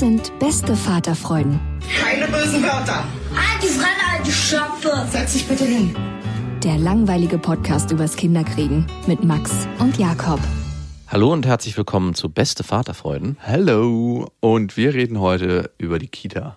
Das sind beste Vaterfreuden. Keine bösen Wörter. Alte Fremde, alte Schöpfe. Setz dich bitte hin. Der langweilige Podcast übers Kinderkriegen mit Max und Jakob. Hallo und herzlich willkommen zu Beste Vaterfreuden. Hallo und wir reden heute über die Kita.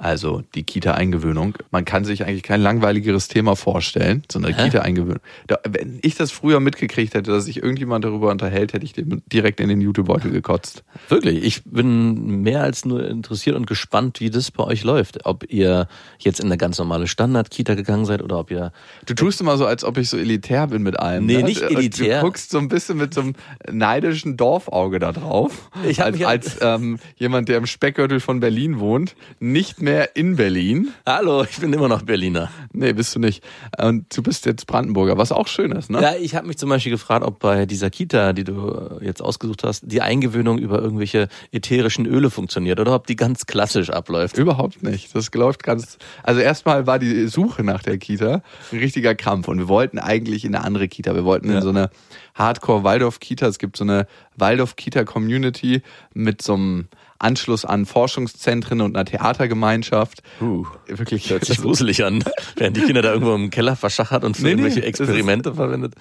Also die Kita-Eingewöhnung. Man kann sich eigentlich kein langweiligeres Thema vorstellen, so eine? Kita-Eingewöhnung. Wenn ich das früher mitgekriegt hätte, dass sich irgendjemand darüber unterhält, hätte ich dem direkt in den YouTube-Beutel gekotzt. Wirklich, ich bin mehr als nur interessiert und gespannt, wie das bei euch läuft. Ob ihr jetzt in eine ganz normale Standard-Kita gegangen seid oder ob ihr Du tust immer so, als ob ich so elitär bin mit allem. Nee, ne? nicht elitär. Du guckst so ein bisschen mit so einem neidischen Dorfauge da drauf. Ich als mich als ähm, jemand, der im Speckgürtel von Berlin wohnt, nicht mehr in Berlin. Hallo, ich bin immer noch Berliner. Nee, bist du nicht. Und du bist jetzt Brandenburger, was auch schön ist, ne? Ja, ich habe mich zum Beispiel gefragt, ob bei dieser Kita, die du äh, jetzt ausgesucht hast, die Eingewöhnung über irgendwelche ätherischen Öle funktioniert oder ob die ganz klassisch abläuft. Überhaupt nicht. Das läuft ganz. Also erstmal war die Suche nach der Kita ein richtiger Krampf und wir wollten eigentlich in eine andere Kita. Wir wollten Ja. in so eine Hardcore Waldorf Kita. Es gibt so eine Waldorf Kita Community mit so einem Anschluss an Forschungszentren und einer Theatergemeinschaft. Uh, Wirklich. hört sich gruselig an, während die Kinder da irgendwo im Keller verschachert und für Nee, irgendwelche Experimente verwendet.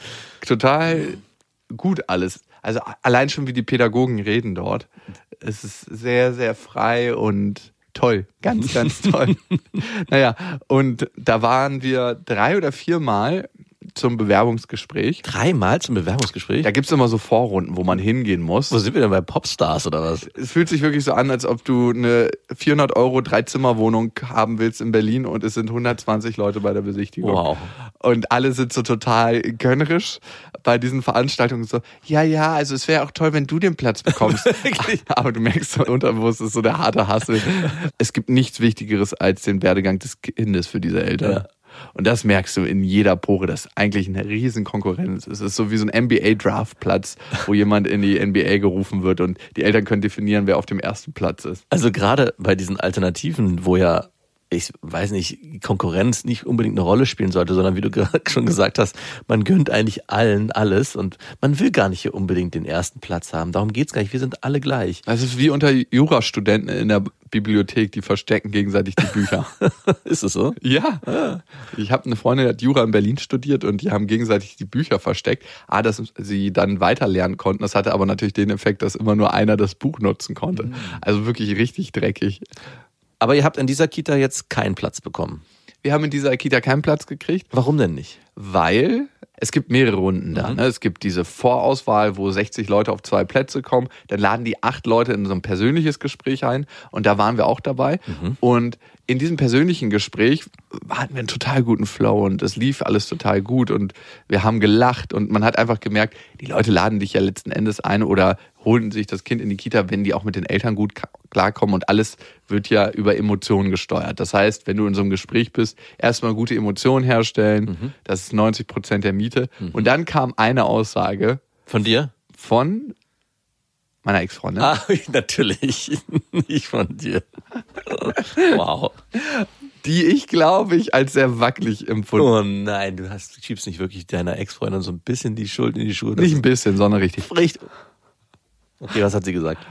total gut alles. Also allein schon wie die Pädagogen reden dort. Es ist sehr, sehr frei und toll. Ganz, ganz toll. naja, und da waren wir drei oder viermal zum Bewerbungsgespräch. Dreimal zum Bewerbungsgespräch? Da gibt's immer so Vorrunden, wo man hingehen muss. Wo sind wir denn bei Popstars oder was? Es fühlt sich wirklich so an, als ob du eine 400 Euro Dreizimmerwohnung haben willst in Berlin und es sind 120 Leute bei der Besichtigung. Wow. Und alle sind so total gönnerisch bei diesen Veranstaltungen so, ja, ja, also es wäre auch toll, wenn du den Platz bekommst. Aber du merkst so unterbewusst, es ist so der harte Hassel. Es gibt nichts Wichtigeres als den Werdegang des Kindes für diese Eltern. Ja. Und das merkst du in jeder Pore, dass eigentlich eine riesen Konkurrenz ist. Es ist so wie so ein NBA-Draftplatz, wo jemand in die NBA gerufen wird und die Eltern können definieren, wer auf dem ersten Platz ist. Also gerade bei diesen Alternativen, wo ja, ich weiß nicht, Konkurrenz nicht unbedingt eine Rolle spielen sollte, sondern wie du gerade schon gesagt hast, man gönnt eigentlich allen alles und man will gar nicht hier unbedingt den ersten Platz haben. Darum geht's gar nicht. Wir sind alle gleich. Das ist wie unter Jurastudenten in der Bibliothek, die verstecken gegenseitig die Bücher. Ist es so? Ja. Ich habe eine Freundin, die hat Jura in Berlin studiert und die haben gegenseitig die Bücher versteckt. Ah, dass sie dann weiter lernen konnten. Das hatte aber natürlich den Effekt, dass immer nur einer das Buch nutzen konnte. Also wirklich richtig dreckig. Aber ihr habt in dieser Kita jetzt keinen Platz bekommen. Wir haben in dieser Kita keinen Platz gekriegt, Warum denn nicht? weil es gibt mehrere Runden da. Ne? Es gibt diese Vorauswahl, wo 60 Leute auf zwei Plätze kommen. Dann laden die acht Leute in so ein persönliches Gespräch ein. Und da waren wir auch dabei. Und in diesem persönlichen Gespräch hatten wir einen total guten Flow und es lief alles total gut und wir haben gelacht und man hat einfach gemerkt, die Leute laden dich ja letzten Endes ein oder holen sich das Kind in die Kita, wenn die auch mit den Eltern gut klarkommen und alles wird ja über Emotionen gesteuert. Das heißt, wenn du in so einem Gespräch bist, erstmal gute Emotionen herstellen, das ist 90 Prozent der Miete. Und dann kam eine Aussage Von dir? von meiner Ex-Freundin. Ah, natürlich. Nicht von dir. Wow. die ich, glaube ich, als sehr wackelig empfunden. Oh nein, du hast, du schiebst nicht wirklich deiner Ex-Freundin so ein bisschen die Schuld in die Schuhe. Nicht ein bisschen, sondern richtig. richtig. Okay, was hat sie gesagt?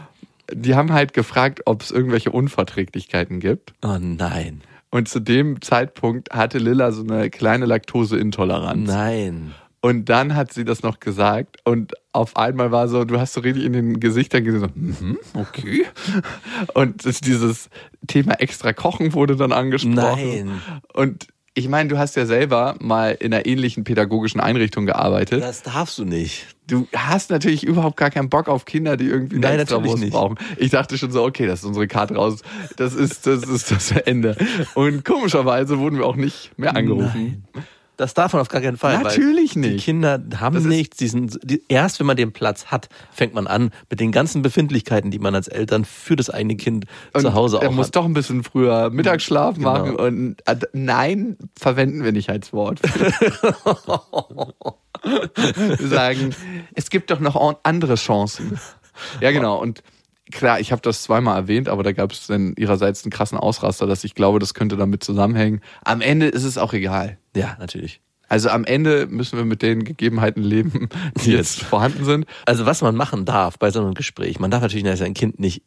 Die haben halt gefragt, ob es irgendwelche Unverträglichkeiten gibt. Oh nein. Und zu dem Zeitpunkt hatte Lilla so eine kleine Laktoseintoleranz. Nein. Und dann hat sie das noch gesagt und auf einmal war so, du hast so richtig in den Gesichtern gesehen, so, mhm, okay. Und dieses Thema extra Kochen wurde dann angesprochen. Nein. Und ich meine, du hast ja selber mal in einer ähnlichen pädagogischen Einrichtung gearbeitet. Das darfst du nicht. Du hast natürlich überhaupt gar keinen Bock auf Kinder, die irgendwie Nein, extra natürlich nicht. brauchen. Ich dachte schon so, okay, das ist unsere Karte raus. Das ist das, ist das Ende. Und komischerweise wurden wir auch nicht mehr angerufen. Das darf man auf gar keinen Fall. Natürlich weil Die nicht. Kinder haben Das nichts. Die sind, die, erst wenn man den Platz hat, fängt man an mit den ganzen Befindlichkeiten, die man als Eltern für das eigene Kind zu Hause er auch muss hat. doch ein bisschen früher Mittagsschlaf Genau. machen und äh, nein, verwenden wir nicht als Wort. sagen, es gibt doch noch an- andere Chancen. Ja, genau. Und klar, ich habe das zweimal erwähnt, aber da gab es dann ihrerseits einen krassen Ausraster, dass ich glaube, das könnte damit zusammenhängen. Am Ende ist es auch egal. Ja, natürlich. Also am Ende müssen wir mit den Gegebenheiten leben, die jetzt vorhanden sind. Also was man machen darf bei so einem Gespräch, man darf natürlich sein Kind nicht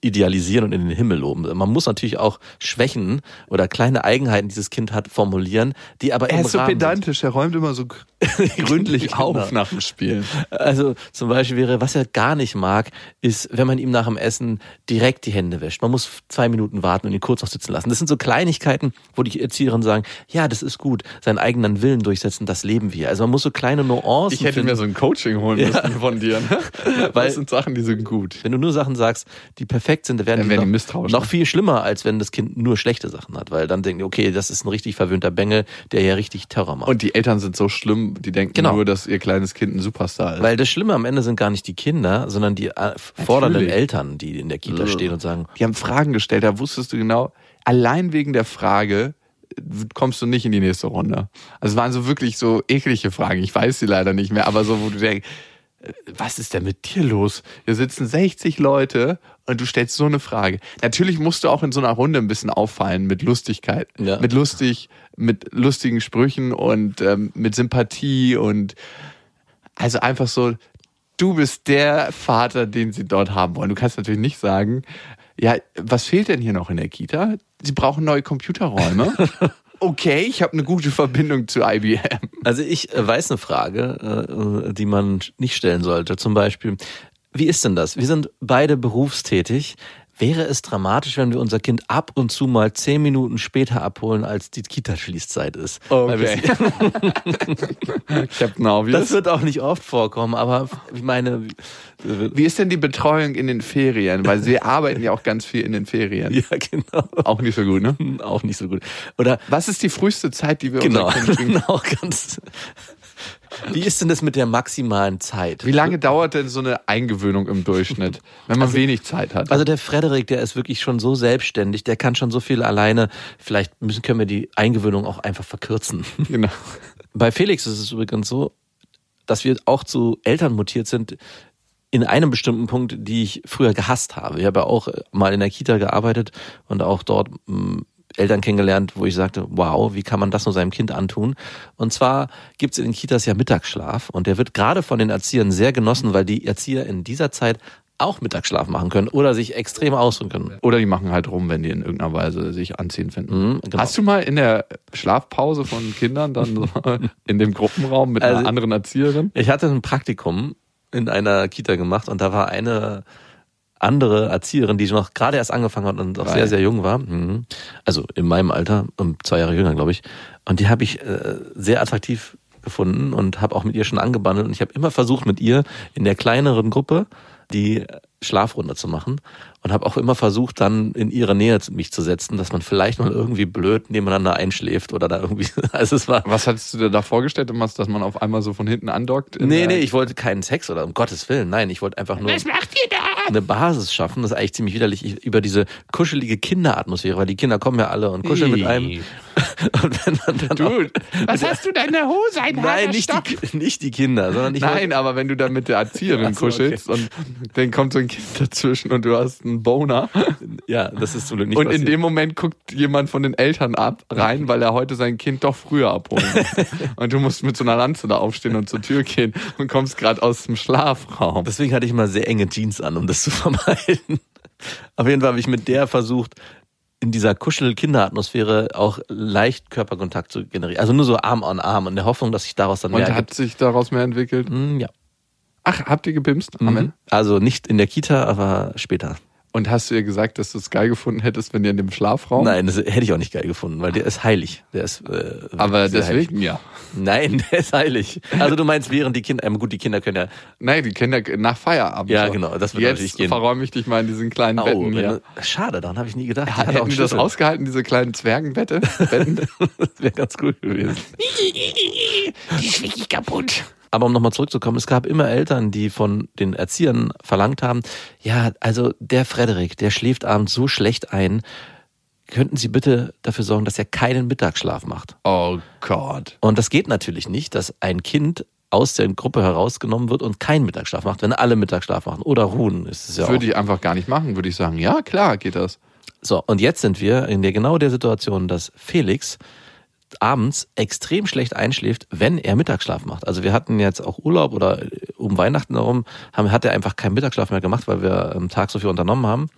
idealisieren und in den Himmel loben. Man muss natürlich auch Schwächen oder kleine Eigenheiten, die dieses Kind hat, formulieren, die aber Er im ist so Rahmen sind. pedantisch, er räumt immer so gründlich Genau. auf nach dem Spielen. Also zum Beispiel wäre, was er gar nicht mag, ist, wenn man ihm nach dem Essen direkt die Hände wäscht. Man muss zwei Minuten warten und ihn kurz noch sitzen lassen. Das sind so Kleinigkeiten, wo die Erzieherinnen sagen, ja, das ist gut, seinen eigenen Willen durchsetzen, das leben wir. Also man muss so kleine Nuancen Ich hätte finden. mir so ein Coaching holen müssen von dir. Ne? Weil- das sind Sachen, die sind gut. Wenn du nur Sachen sagst, die perfekt sind, dann werden Dann die, werden die noch, misstrauisch, noch ne? viel schlimmer, als wenn das Kind nur schlechte Sachen hat. Weil dann denken die, okay, das ist ein richtig verwöhnter Bengel, der ja richtig Terror macht. Und die Eltern sind so schlimm, die denken Genau. nur, dass ihr kleines Kind ein Superstar ist. Weil das Schlimme am Ende sind gar nicht die Kinder, sondern die äh, fordernden. Eltern, die in der Kita stehen und sagen, die haben Fragen gestellt, da wusstest du genau, allein wegen der Frage äh, kommst du nicht in die nächste Runde. Also es waren so wirklich so eklige Fragen. Ich weiß sie leider nicht mehr, aber so, wo du denkst, was ist denn mit dir los? Hier sitzen 60 Leute und du stellst so eine Frage. Natürlich musst du auch in so einer Runde ein bisschen auffallen mit Lustigkeit, Ja. mit lustig, mit lustigen Sprüchen und ähm, mit Sympathie und also einfach so, du bist der Vater, den sie dort haben wollen. Du kannst natürlich nicht sagen, ja, was fehlt denn hier noch in der Kita? Sie brauchen neue Computerräume. okay, ich habe eine gute Verbindung zu IBM. Also ich äh, weiß eine Frage, äh, die man nicht stellen sollte. Zum Beispiel, wie ist denn das? Wir sind beide berufstätig. Wäre es dramatisch, wenn wir unser Kind ab und zu mal zehn Minuten später abholen, als die Kita-Schließzeit ist? Wir- Captain Obvious. Das wird auch nicht oft vorkommen, aber ich meine, Wie ist denn die Betreuung in den Ferien? Weil sie arbeiten ja auch ganz viel in den Ferien. ja genau, Auch nicht so gut, ne? auch nicht so gut. Oder Was ist die früheste Zeit, die wir genau, unser Kind bringen? genau ganz. Wie ist denn das mit der maximalen Zeit? Wie lange dauert denn so eine Eingewöhnung im Durchschnitt, wenn man wenig Zeit hat? Also der Frederik, der ist wirklich schon so selbstständig, der kann schon so viel alleine. Vielleicht müssen, können wir die Eingewöhnung auch einfach verkürzen. genau. Bei Felix ist es übrigens so, dass wir auch zu Eltern mutiert sind in einem bestimmten Punkt, die ich früher gehasst habe. Ich habe ja auch mal in der Kita gearbeitet und auch dort mh, Eltern kennengelernt, wo ich sagte, wow, wie kann man das nur seinem Kind antun? Und zwar gibt es in den Kitas ja Mittagsschlaf und der wird gerade von den Erziehern sehr genossen, weil die Erzieher in dieser Zeit auch Mittagsschlaf machen können oder sich extrem ausruhen können. Oder die machen halt rum, wenn die in irgendeiner Weise sich anziehen finden. Mhm, genau. Hast du mal in der Schlafpause von Kindern dann so in dem Gruppenraum mit einer Also- anderen Erzieherin? Ich hatte ein Praktikum in einer Kita gemacht und da war eine andere Erzieherin, die noch gerade erst angefangen hat und auch Geil. sehr, sehr jung war. Mhm. Also in meinem Alter, um zwei Jahre jünger, glaube ich. Und die habe ich äh, sehr attraktiv gefunden und habe auch mit ihr schon angebandelt. Und ich habe immer versucht, mit ihr in der kleineren Gruppe die Schlafrunde zu machen und habe auch immer versucht, dann in ihre Nähe mich zu setzen, dass man vielleicht mal irgendwie blöd nebeneinander einschläft oder da irgendwie. Also es war Was hattest du dir da vorgestellt, dass man auf einmal so von hinten andockt? Nee, nee, ich wollte keinen Sex oder um Gottes Willen, nein, ich wollte einfach nur eine Basis schaffen. Das ist eigentlich ziemlich widerlich ich, über diese kuschelige Kinderatmosphäre, weil die Kinder kommen ja alle und kuscheln mit einem. Und wenn man dann auch, was hast du da in der Hose? Ein nein, nicht die, nicht die Kinder, sondern ich Nein, aber wenn du dann mit der Erzieherin so, kuschelst und dann kommt so ein Kind dazwischen und du hast einen Boner ja, das ist Glück nicht und in passiert. dem Moment guckt jemand von den Eltern ab rein, weil er heute sein Kind doch früher abholen muss. und du musst mit so einer Lanze da aufstehen und zur Tür gehen und kommst gerade aus dem Schlafraum. Deswegen hatte ich mal sehr enge Jeans an, um das zu vermeiden. Auf jeden Fall habe ich mit der versucht, in dieser Kuschel-Kinder-Atmosphäre auch leicht Körperkontakt zu generieren. Also nur so Arm an Arm in der Hoffnung, dass sich daraus dann Und mehr hat ergibt. sich daraus mehr entwickelt? Hm, ja. Ach, habt ihr gebimst? Amen. Mhm. Also nicht in der Kita, aber später. Und hast du ihr gesagt, dass du es geil gefunden hättest, wenn ihr in dem Schlafraum? Nein, das hätte ich auch nicht geil gefunden, weil der ist heilig. Der ist, äh, Aber sehr heilig. deswegen ja. Nein, der ist heilig. Also du meinst, während die Kinder, ähm, gut, die Kinder können ja Nein, die Kinder nach Feierabend. Ja, so. genau, das wird natürlich Jetzt gehen. verräume ich dich mal in diesen kleinen Oh, Betten hier. du- schade, daran habe ich nie gedacht. Die Hätten die das ausgehalten, diese kleinen Zwergenbette? Betten? Das wäre ganz cool gewesen. die ist wirklich kaputt. Aber um nochmal zurückzukommen, es gab immer Eltern, die von den Erziehern verlangt haben, ja, also der Frederik, der schläft abends so schlecht ein, könnten Sie bitte dafür sorgen, dass er keinen Mittagsschlaf macht? Oh Gott. Und das geht natürlich nicht, dass ein Kind aus der Gruppe herausgenommen wird und keinen Mittagsschlaf macht, wenn alle Mittagsschlaf machen oder ruhen, ist es ja Das auch. würde ich einfach gar nicht machen, würde ich sagen. Ja, klar, geht das. So, und jetzt sind wir in der genau der Situation, dass Felix abends extrem schlecht einschläft, wenn er Mittagsschlaf macht. Also wir hatten jetzt auch Urlaub oder äh, um Weihnachten herum haben, hat er einfach keinen Mittagsschlaf mehr gemacht, weil wir am Tag so viel unternommen haben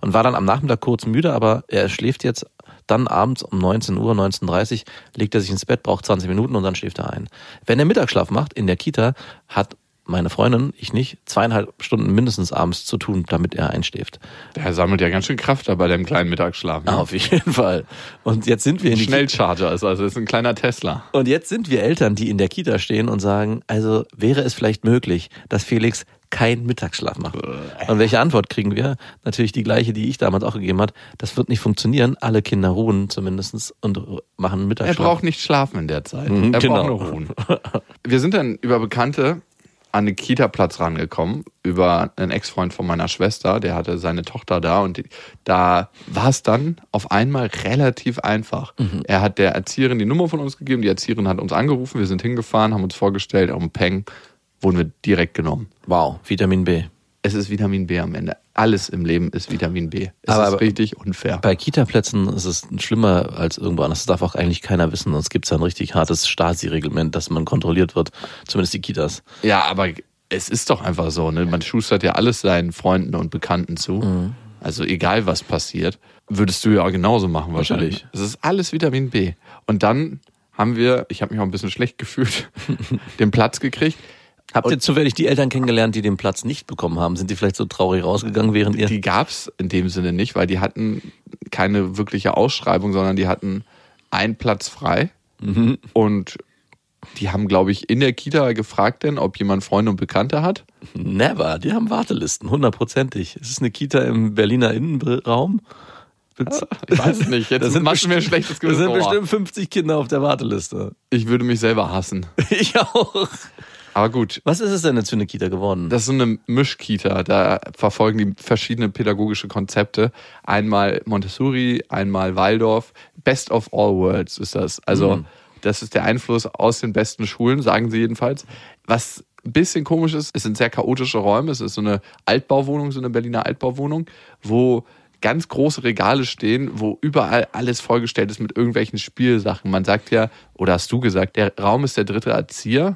und war dann am Nachmittag kurz müde, aber er schläft jetzt dann abends um 19 Uhr, 19.30 Uhr, legt er sich ins Bett, braucht 20 Minuten und dann schläft er ein. Wenn er Mittagsschlaf macht in der Kita, hat meine Freundin, ich nicht, zweieinhalb Stunden mindestens abends zu tun, damit er einschläft. Der sammelt ja ganz schön Kraft da bei dem kleinen Mittagsschlaf. Ne? Ah, auf jeden Fall. Und jetzt sind wir in die Schnellcharger ist also, ist ein kleiner Tesla. Und jetzt sind wir Eltern, die in der Kita stehen und sagen, also wäre es vielleicht möglich, dass Felix keinen Mittagsschlaf macht. Und welche Antwort kriegen wir? Natürlich die gleiche, die ich damals auch gegeben hat. Das wird nicht funktionieren. Alle Kinder ruhen zumindest und machen Er Mittagsschlaf. braucht nicht schlafen in der Zeit. Mhm, er genau. braucht nur ruhen. Wir sind dann über Bekannte an den Kita-Platz rangekommen, über einen Ex-Freund von meiner Schwester, der hatte seine Tochter da und die, da war es dann auf einmal relativ einfach. Er hat der Erzieherin die Nummer von uns gegeben, die Erzieherin hat uns angerufen, wir sind hingefahren, haben uns vorgestellt, um Peng wurden wir direkt genommen. wow, Vitamin B. Es ist Vitamin B am Ende. Alles im Leben ist Vitamin B. Es Aber- ist richtig unfair. Bei Kita-Plätzen ist es schlimmer als irgendwo anders. Das darf auch eigentlich keiner wissen. Sonst gibt es ein richtig hartes Stasi-Reglement, dass man kontrolliert wird. Zumindest die Kitas. Ja, aber es ist doch einfach so, ne? Man schustert ja alles seinen Freunden und Bekannten zu. Mhm. Also egal was passiert, würdest du ja auch genauso machen wahrscheinlich. Es ist alles Vitamin B. Und dann haben wir, ich habe mich auch ein bisschen schlecht gefühlt, den Platz gekriegt. Habt ihr zufällig die Eltern kennengelernt, die den Platz nicht bekommen haben? Sind die vielleicht so traurig rausgegangen, während ihr... Die gab's in dem Sinne nicht, weil die hatten keine wirkliche Ausschreibung, sondern die hatten einen Platz frei. Mhm. Und die haben, glaube ich, in der Kita gefragt denn, ob jemand Freunde und Bekannte hat. Never, die haben Wartelisten, hundertprozentig. Es ist eine Kita im Berliner Innenraum. Ich weiß es nicht. Jetzt Da sind machst du mir ein schlechtes Da Gewissen. sind Oh, bestimmt 50 Kinder auf der Warteliste. Ich würde mich selber hassen. Ich auch. Aber gut, Was ist es denn jetzt für eine Kita geworden? das ist so eine Mischkita. Da verfolgen die verschiedene pädagogische Konzepte. Einmal Montessori, einmal Waldorf. Best of all worlds ist das. Also, das ist der Einfluss aus den besten Schulen, sagen sie jedenfalls. Was ein bisschen komisch ist, es sind sehr chaotische Räume. Es ist so eine Altbauwohnung, so eine Berliner Altbauwohnung, wo ganz große Regale stehen, wo überall alles vollgestellt ist mit irgendwelchen Spielsachen. Man sagt ja, oder hast du gesagt, der Raum ist der dritte Erzieher.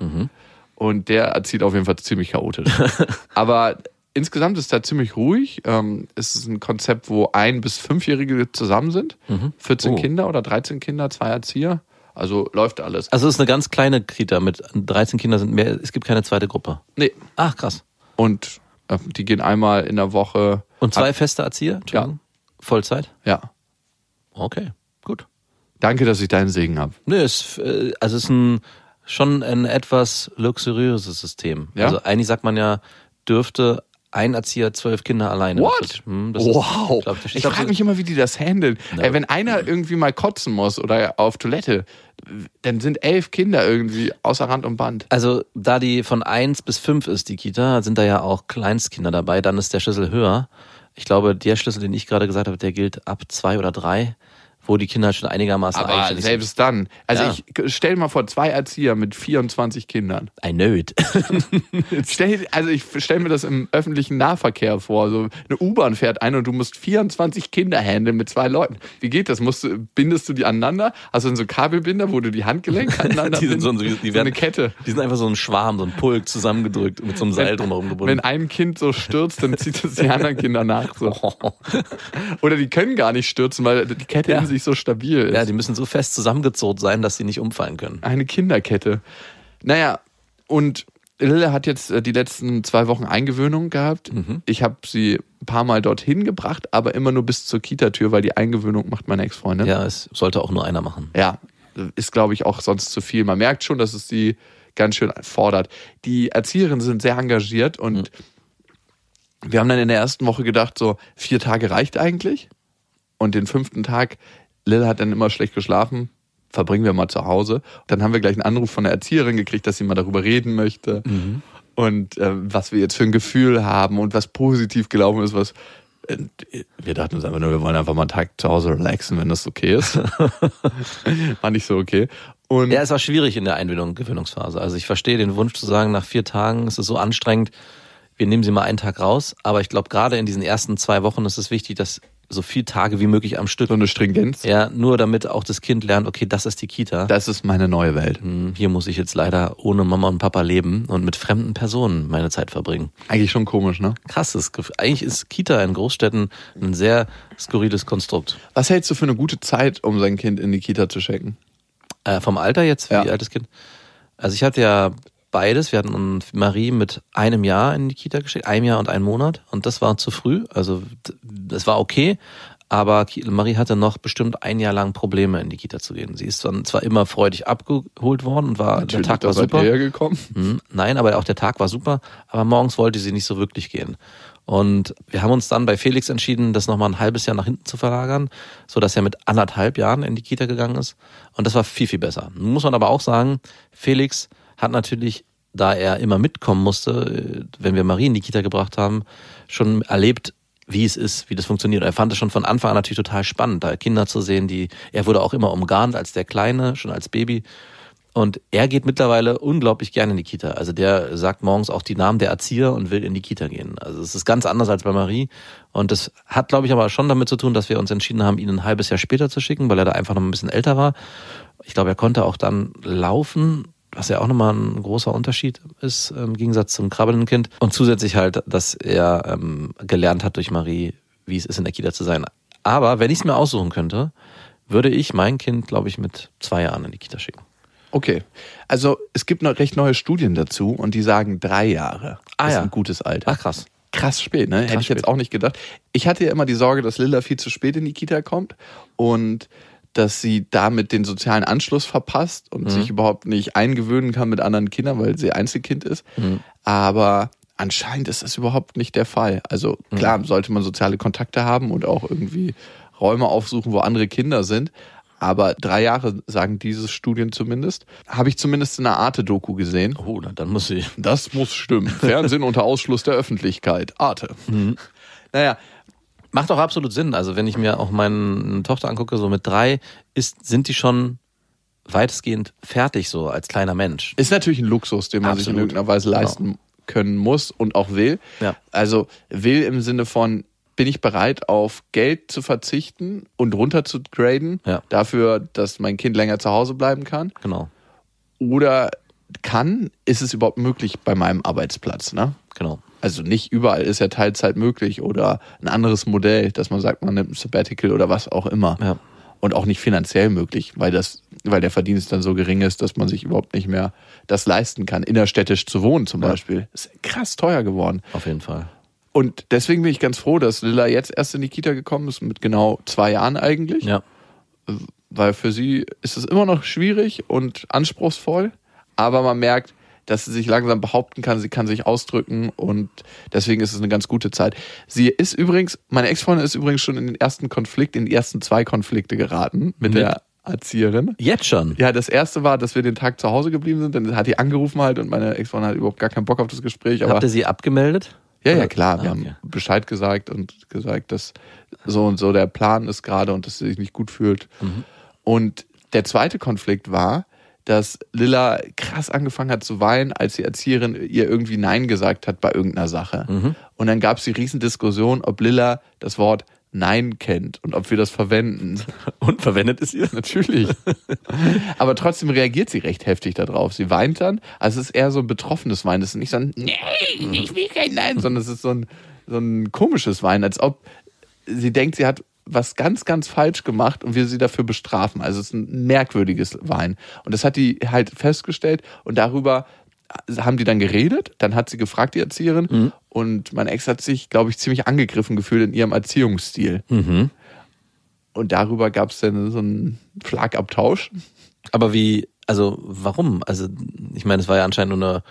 Und der erzieht auf jeden Fall ziemlich chaotisch. Aber insgesamt ist da ziemlich ruhig. Ähm, es ist ein Konzept, wo ein- bis fünfjährige zusammen sind. 14 Oh. Kinder oder 13 Kinder, zwei Erzieher. Also läuft alles. Also es ist eine ganz kleine Kita mit 13 Kindern sind mehr. Es gibt keine zweite Gruppe. Nee. Ach krass. Und äh, die gehen einmal in der Woche. Und zwei ab- feste Erzieher? Entschuldigung. Vollzeit? Ja. Okay, gut. Danke, dass ich deinen Segen habe. Nö, es, äh, also es ist ein, schon ein etwas luxuriöses System. Ja? Also eigentlich sagt man ja, dürfte ein Erzieher zwölf Kinder alleine. What? Hm, das ist- wow. ich glaub, ich ich frage mich immer, wie die das handeln. Na, Ey, wenn einer irgendwie mal kotzen muss oder auf Toilette, dann sind elf Kinder irgendwie außer Rand und Band. Also da die von eins bis fünf ist, die Kita, sind da ja auch Kleinstkinder dabei, dann ist der Schlüssel höher. Ich glaube, der Schlüssel, den ich gerade gesagt habe, der gilt ab zwei oder drei, wo die Kinder schon einigermaßen Aber eigenständig sind. selbst dann. Also Ja. ich stell mal vor, zwei Erzieher mit 24 Kindern. I know it. Stell, also ich stelle mir das im öffentlichen Nahverkehr vor. So eine U-Bahn fährt ein und du musst 24 Kinder handeln mit zwei Leuten. Wie geht das? Musst du, bindest du die aneinander? Hast du dann so Kabelbinder, wo du die Handgelenke aneinander die sind so, bindest? die so eine Kette. Die sind einfach so ein Schwarm, so ein Pulk zusammengedrückt mit so einem Seil drumherum Wenn gebunden. ein Kind so stürzt, dann zieht es die anderen Kinder nach. So. Oder die können gar nicht stürzen, weil die Kette Ja. in sich so stabil ist. Ja, die müssen so fest zusammengezogen sein, dass sie nicht umfallen können. Eine Kinderkette. Naja, und Lille hat jetzt äh, die letzten zwei Wochen Eingewöhnung gehabt. Mhm. Ich habe sie ein paar Mal dorthin gebracht, aber immer nur bis zur Kita-Tür, weil die Eingewöhnung macht meine Ex-Freundin. Ja, es sollte auch nur einer machen. Ja, ist glaube ich auch sonst zu viel. Man merkt schon, dass es sie ganz schön fordert. Die Erzieherinnen sind sehr engagiert und wir haben dann in der ersten Woche gedacht, so vier Tage reicht eigentlich. Und den fünften Tag, Lil hat dann immer schlecht geschlafen, verbringen wir mal zu Hause. Dann haben wir gleich einen Anruf von der Erzieherin gekriegt, dass sie mal darüber reden möchte. Und äh, was wir jetzt für ein Gefühl haben und was positiv gelaufen ist, was äh, wir dachten uns einfach nur, wir wollen einfach mal einen Tag zu Hause relaxen, wenn das okay ist. War nicht so okay. Und Ja, es war schwierig in der Einwöhnung, Gewöhnungsphase. Also ich verstehe den Wunsch zu sagen, nach vier Tagen ist es so anstrengend, wir nehmen sie mal einen Tag raus. Aber ich glaube, gerade in diesen ersten zwei Wochen ist es wichtig, dass so viele Tage wie möglich am Stück. so eine Stringenz, Ja, nur damit auch das Kind lernt, okay, das ist die Kita. das ist meine neue Welt. Hm, Hier muss ich jetzt leider ohne Mama und Papa leben und mit fremden Personen meine Zeit verbringen. Eigentlich schon komisch, ne? Krasses. Gef- Eigentlich ist Kita in Großstädten ein sehr skurriles Konstrukt. Was hältst du für eine gute Zeit, um sein Kind in die Kita zu schicken? Äh, vom Alter jetzt, wie Ja. altes Kind? Also ich hatte ja beides. Wir hatten Marie mit einem Jahr in die Kita geschickt, einem Jahr und einem Monat. Und das war zu früh. Also das war okay. Aber Marie hatte noch bestimmt ein Jahr lang Probleme, in die Kita zu gehen. Sie ist dann zwar immer freudig abgeholt worden und war, der Tag war super. Hm, Nein, aber auch der Tag war super. Aber morgens wollte sie nicht so wirklich gehen. Und wir haben uns dann bei Felix entschieden, das nochmal ein halbes Jahr nach hinten zu verlagern, so dass er mit anderthalb Jahren in die Kita gegangen ist. Und das war viel, viel besser. Nun muss man aber auch sagen, Felix hat natürlich, da er immer mitkommen musste, äh, wenn wir Marie in die Kita gebracht haben, schon erlebt, wie es ist, wie das funktioniert. Er fand es schon von Anfang an natürlich total spannend, da Kinder zu sehen, die, er wurde auch immer umgarnt als der Kleine, schon als Baby. Und er geht mittlerweile unglaublich gerne in die Kita. Also der sagt morgens auch die Namen der Erzieher und will in die Kita gehen. Also es ist ganz anders als bei Marie. Und das hat, glaube ich, aber schon damit zu tun, dass wir uns entschieden haben, ihn ein halbes Jahr später zu schicken, weil er da einfach noch ein bisschen älter war. Ich glaube, er konnte auch dann laufen, was ja auch nochmal ein großer Unterschied ist im Gegensatz zum krabbelnden Kind. Und zusätzlich halt, dass er ähm, gelernt hat durch Marie, wie es ist, in der Kita zu sein. Aber wenn ich es mir aussuchen könnte, würde ich mein Kind, glaube ich, mit zwei Jahren in die Kita schicken. Okay. Also es gibt noch recht neue Studien dazu und die sagen drei Jahre Ah, ist ja. ein gutes Alter. Ach krass. Krass spät, ne? Hätte ich jetzt spät. auch nicht gedacht. Ich hatte ja immer die Sorge, dass Lilla viel zu spät in die Kita kommt und dass sie damit den sozialen Anschluss verpasst und sich überhaupt nicht eingewöhnen kann mit anderen Kindern, weil sie Einzelkind ist. Aber anscheinend ist das überhaupt nicht der Fall. Also klar, sollte man soziale Kontakte haben und auch irgendwie Räume aufsuchen, wo andere Kinder sind. Aber drei Jahre, sagen diese Studien zumindest, habe ich zumindest in einer Arte-Doku gesehen. Oh, dann muss ich. Das muss stimmen. Fernsehen unter Ausschluss der Öffentlichkeit. Arte. Naja, Macht auch absolut Sinn. Also wenn ich mir auch meine Tochter angucke, so mit drei, ist, sind die schon weitestgehend fertig so als kleiner Mensch. ist natürlich ein Luxus, den man sich in Absolut. irgendeiner Weise leisten können muss und auch will. Ja. Also will im Sinne von, bin ich bereit, auf Geld zu verzichten und runter zu graden, Ja. dafür, dass mein Kind länger zu Hause bleiben kann? Genau, Oder kann, ist es überhaupt möglich bei meinem Arbeitsplatz? Ne? genau. Also nicht überall ist ja Teilzeit möglich oder ein anderes Modell, dass man sagt, man nimmt ein Sabbatical oder was auch immer. Ja. Und auch nicht finanziell möglich, weil das, weil der Verdienst dann so gering ist, dass man sich überhaupt nicht mehr das leisten kann, innerstädtisch zu wohnen zum Beispiel. Ist krass teuer geworden. Auf jeden Fall. Und deswegen bin ich ganz froh, dass Lilla jetzt erst in die Kita gekommen ist, mit genau zwei Jahren eigentlich. Ja. Weil für sie ist es immer noch schwierig und anspruchsvoll, aber man merkt, dass sie sich langsam behaupten kann, sie kann sich ausdrücken und deswegen ist es eine ganz gute Zeit. Sie ist übrigens, meine Ex-Freundin ist übrigens schon in den ersten Konflikt, in die ersten zwei Konflikte geraten mit Mit? der Erzieherin. Jetzt schon. Ja, das erste war, dass wir den Tag zu Hause geblieben sind, dann hat die angerufen halt und meine Ex-Freundin hat überhaupt gar keinen Bock auf das Gespräch, aber Habt ihr sie abgemeldet? Ja, ja, klar. Wir Ah, okay. haben Bescheid gesagt und gesagt, dass so und so der Plan ist gerade und dass sie sich nicht gut fühlt. Mhm. Und der zweite Konflikt war, dass Lilla krass angefangen hat zu weinen, als die Erzieherin ihr irgendwie Nein gesagt hat bei irgendeiner Sache. Mhm. Und dann gab es die Riesendiskussion, ob Lilla das Wort Nein kennt und ob wir das verwenden. Und verwendet es ihr? Natürlich. Aber trotzdem reagiert sie recht heftig darauf. Sie weint dann. Also es ist eher so ein betroffenes Weinen. Es ist nicht so ein Nein, ich will kein Nein, sondern es ist so ein, so ein komisches Weinen, als ob sie denkt, sie hat was ganz, ganz falsch gemacht und wir sie dafür bestrafen. Also es ist ein merkwürdiges Weinen. Und das hat die halt festgestellt und darüber haben die dann geredet. Dann hat sie gefragt, die Erzieherin. Und mein Ex hat sich, glaube ich, ziemlich angegriffen gefühlt in ihrem Erziehungsstil. Mhm. Und darüber gab es dann so einen Schlagabtausch. Aber wie, also warum? Also ich meine, es war ja anscheinend nur eine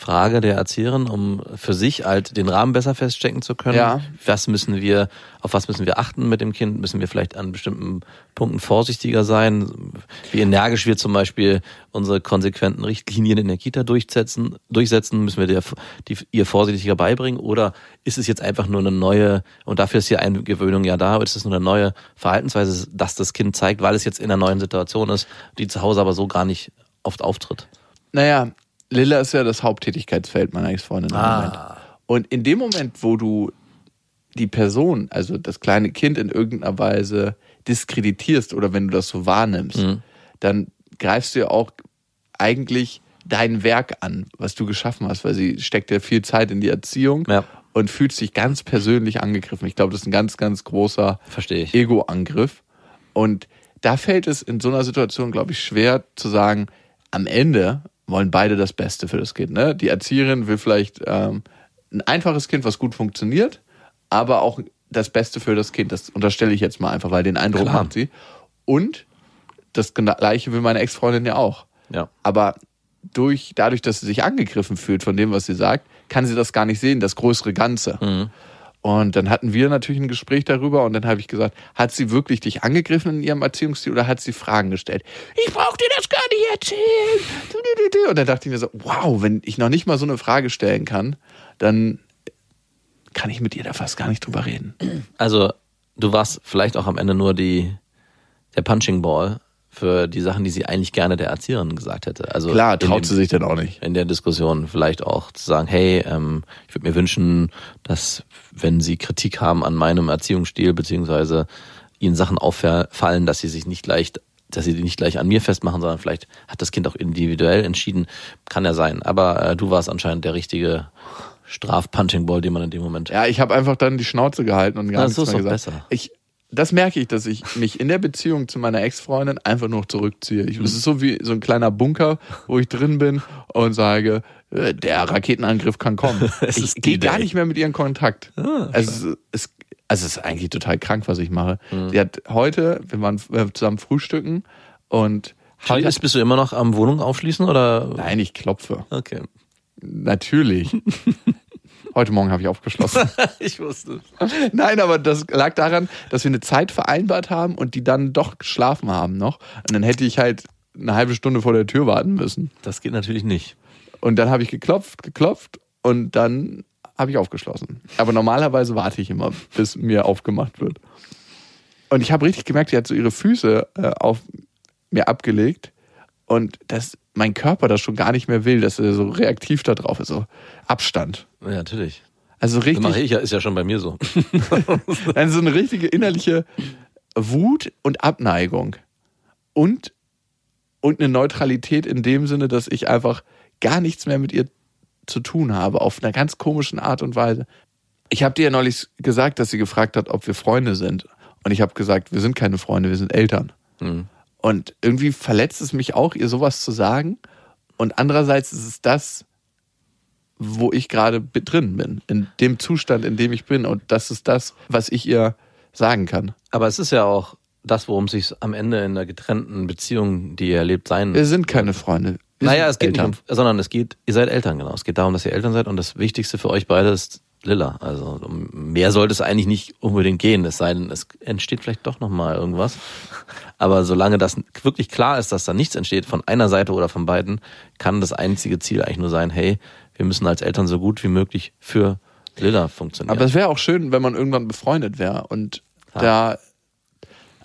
Frage der Erzieherin, um für sich halt den Rahmen besser feststecken zu können. Ja. Was müssen wir, auf was müssen wir achten mit dem Kind? Müssen wir vielleicht an bestimmten Punkten vorsichtiger sein? Wie energisch wir zum Beispiel unsere konsequenten Richtlinien in der Kita durchsetzen, durchsetzen? Müssen wir der, die, ihr vorsichtiger beibringen? Oder ist es jetzt einfach nur eine neue, und dafür ist hier Eingewöhnung ja da, oder ist es nur eine neue Verhaltensweise, dass das Kind zeigt, weil es jetzt in einer neuen Situation ist, die zu Hause aber so gar nicht oft auftritt? Naja, Lilla ist ja das Haupttätigkeitsfeld meiner Ex-Freundin Ah. Und in dem Moment, wo du die Person, also das kleine Kind in irgendeiner Weise diskreditierst oder wenn du das so wahrnimmst, Mhm. dann greifst du ja auch eigentlich dein Werk an, was du geschaffen hast, weil sie steckt ja viel Zeit in die Erziehung Ja. und fühlt sich ganz persönlich angegriffen. Ich glaube, das ist ein ganz, ganz großer. Ego-Angriff. Und da fällt es in so einer Situation, glaube ich, schwer zu sagen, am Ende wollen beide das Beste für das Kind. Ne? Die Erzieherin will vielleicht ähm, ein einfaches Kind, was gut funktioniert, aber auch das Beste für das Kind. Das unterstelle ich jetzt mal einfach, weil den Eindruck Klar. hat sie. Und das Gleiche will meine Ex-Freundin ja auch. Ja. Aber durch, dadurch, dass sie sich angegriffen fühlt von dem, was sie sagt, kann sie das gar nicht sehen, das größere Ganze. Mhm. Und dann hatten wir natürlich ein Gespräch darüber und dann habe ich gesagt, hat sie wirklich dich angegriffen in ihrem Erziehungsstil oder hat sie Fragen gestellt? Ich brauche dir das gar nicht erzählen. Und dann dachte ich mir so, wow, wenn ich noch nicht mal so eine Frage stellen kann, dann kann ich mit ihr da fast gar nicht drüber reden. Also, du warst vielleicht auch am Ende nur die, der Punching Ball für die Sachen, die sie eigentlich gerne der Erzieherin gesagt hätte. Also Klar, traut dem- sie sich dann auch nicht. in der Diskussion vielleicht auch zu sagen, hey, ähm, ich würde mir wünschen, dass wenn Sie Kritik haben an meinem Erziehungsstil, beziehungsweise Ihnen Sachen auffallen, dass Sie sich nicht gleich, dass Sie die nicht gleich an mir festmachen, sondern vielleicht hat das Kind auch individuell entschieden, kann ja sein. Aber äh, du warst anscheinend der richtige Straf-Punching-Ball, den man in dem Moment. Ja, ich habe einfach dann die Schnauze gehalten und gar Ah, nichts so ist mehr gesagt. besser. Ich, das merke ich, dass ich mich in der Beziehung zu meiner Ex-Freundin einfach nur zurückziehe. Ich, Es ist so wie so ein kleiner Bunker, wo ich drin bin und sage, äh, der Raketenangriff kann kommen. Ich ist gehe gar nicht mehr mit ihr in Kontakt. Ah, also, es, also es ist eigentlich total krank, was ich mache. Mhm. Sie hat heute, wir waren wir zusammen frühstücken und heute, Bist, bist du immer noch am Wohnung aufschließen oder? nein, ich klopfe. Okay. Natürlich. Heute Morgen habe ich aufgeschlossen. ich wusste. Nein, aber das lag daran, dass wir eine Zeit vereinbart haben und die dann doch geschlafen haben noch. Und dann hätte ich halt eine halbe Stunde vor der Tür warten müssen. Das geht natürlich nicht. Und dann habe ich geklopft, geklopft und dann habe ich aufgeschlossen. Aber normalerweise warte ich immer, bis mir aufgemacht wird. Und ich habe richtig gemerkt, die hat so ihre Füße äh, auf mir abgelegt und dass mein Körper das schon gar nicht mehr will, dass er so reaktiv da drauf ist, so Abstand. Ja, natürlich. Also Das richtig. mache ich ja, ist ja schon bei mir so. Also so eine richtige innerliche Wut und Abneigung. Und, und eine Neutralität in dem Sinne, dass ich einfach gar nichts mehr mit ihr zu tun habe, auf einer ganz komischen Art und Weise. Ich habe dir ja neulich gesagt, dass sie gefragt hat, ob wir Freunde sind. Und ich habe gesagt, wir sind keine Freunde, wir sind Eltern. Mhm. Und irgendwie verletzt es mich auch, ihr sowas zu sagen. Und andererseits ist es das, wo ich gerade drin bin, in dem Zustand, in dem ich bin. Und das ist das, was ich ihr sagen kann. Aber es ist ja auch das, worum es sich am Ende in einer getrennten Beziehung, die ihr erlebt, sein. Wir sind keine Freunde. Wir naja, es geht Eltern. nicht um, sondern es geht, ihr seid Eltern, genau. Es geht darum, dass ihr Eltern seid und das Wichtigste für euch beide ist Lilla. Also mehr sollte es eigentlich nicht unbedingt gehen, es sei denn, es entsteht vielleicht doch nochmal irgendwas. Aber solange das wirklich klar ist, dass da nichts entsteht, von einer Seite oder von beiden, kann das einzige Ziel eigentlich nur sein, hey, wir müssen als Eltern so gut wie möglich für Lilla funktioniert. Aber es wäre auch schön, wenn man irgendwann befreundet wäre. Und da,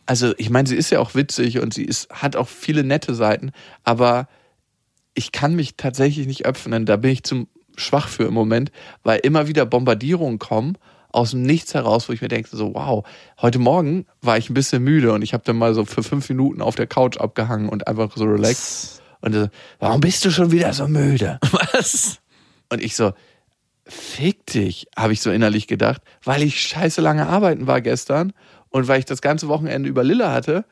also ich meine, sie ist ja auch witzig und sie ist, hat auch viele nette Seiten, aber ich kann mich tatsächlich nicht öffnen. Da bin ich zum schwach für im Moment, weil immer wieder Bombardierungen kommen aus dem Nichts heraus, wo ich mir denke, so wow, heute Morgen war ich ein bisschen müde und ich habe dann mal so für fünf Minuten auf der Couch abgehangen und einfach so relaxed. Und so, warum bist du schon wieder so müde? Was? Und ich so, fick dich, habe ich so innerlich gedacht, weil ich scheiße lange arbeiten war gestern und weil ich das ganze Wochenende über Lilla hatte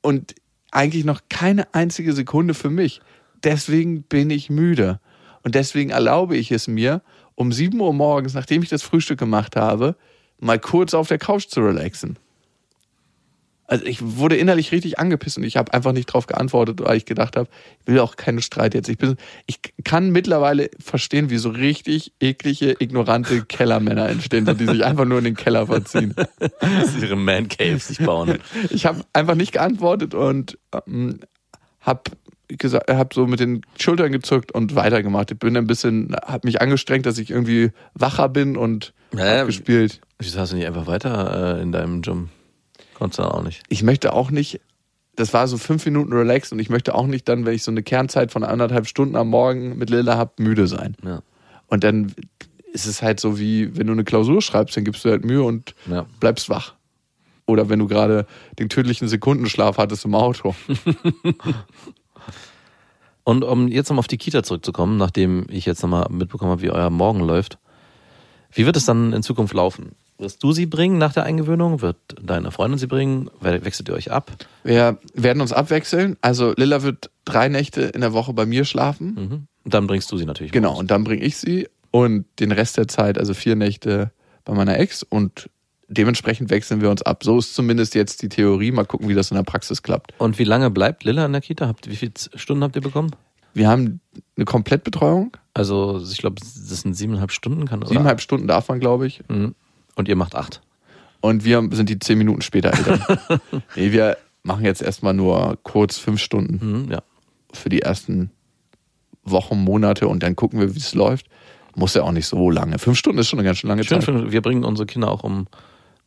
und eigentlich noch keine einzige Sekunde für mich. Deswegen bin ich müde. Und deswegen erlaube ich es mir, um 7 Uhr morgens, nachdem ich das Frühstück gemacht habe, mal kurz auf der Couch zu relaxen. Also ich wurde innerlich richtig angepisst und ich habe einfach nicht drauf geantwortet, weil ich gedacht habe, ich will auch keinen Streit jetzt. Ich, bin, ich kann mittlerweile verstehen, wie so richtig eklige, ignorante Kellermänner entstehen, die sich einfach nur in den Keller verziehen. Dass ihre Man Cave sich bauen. Ich habe einfach nicht geantwortet und ähm, habe gesagt, habe so mit den Schultern gezuckt und weitergemacht. Ich bin ein bisschen, habe mich angestrengt, dass ich irgendwie wacher bin und Ja, hab gespielt. Wieso hast du nicht einfach weiter äh, in deinem Gym? Konntest du auch nicht. Ich möchte auch nicht, das war so fünf Minuten relaxed und ich möchte auch nicht dann, wenn ich so eine Kernzeit von anderthalb Stunden am Morgen mit Lilla habe, müde sein. Ja. Und dann ist es halt so wie, wenn du eine Klausur schreibst, dann gibst du halt Mühe und Ja. bleibst wach. Oder wenn du gerade den tödlichen Sekundenschlaf hattest im Auto. Und um jetzt nochmal auf die Kita zurückzukommen, nachdem ich jetzt nochmal mitbekommen habe, wie euer Morgen läuft. Wie wird es dann in Zukunft laufen? Wirst du sie bringen nach der Eingewöhnung? Wird deine Freundin sie bringen? We- Wechselt ihr euch ab? Wir werden uns abwechseln. Also Lilla wird drei Nächte in der Woche bei mir schlafen. Mhm. Und dann bringst du sie natürlich. Genau, raus. und dann bringe ich sie und den Rest der Zeit, also vier Nächte bei meiner Ex und dementsprechend wechseln wir uns ab. So ist zumindest jetzt die Theorie. Mal gucken, wie das in der Praxis klappt. Und wie lange bleibt Lilla in der Kita? Habt, wie viele Stunden habt ihr bekommen? Wir haben eine Komplettbetreuung. Also ich glaube, das sind siebeneinhalb Stunden, kann oder? Siebeneinhalb Stunden darf man, glaube ich. Mhm. Und ihr macht acht. Und wir sind die zehn Minuten später Eltern. nee, wir machen jetzt erstmal nur kurz fünf Stunden Mhm, ja. für die ersten Wochen, Monate und dann gucken wir, wie es läuft. Muss ja auch nicht so lange. Fünf Stunden ist schon eine ganz schön lange Schön, Zeit. Wir bringen unsere Kinder auch um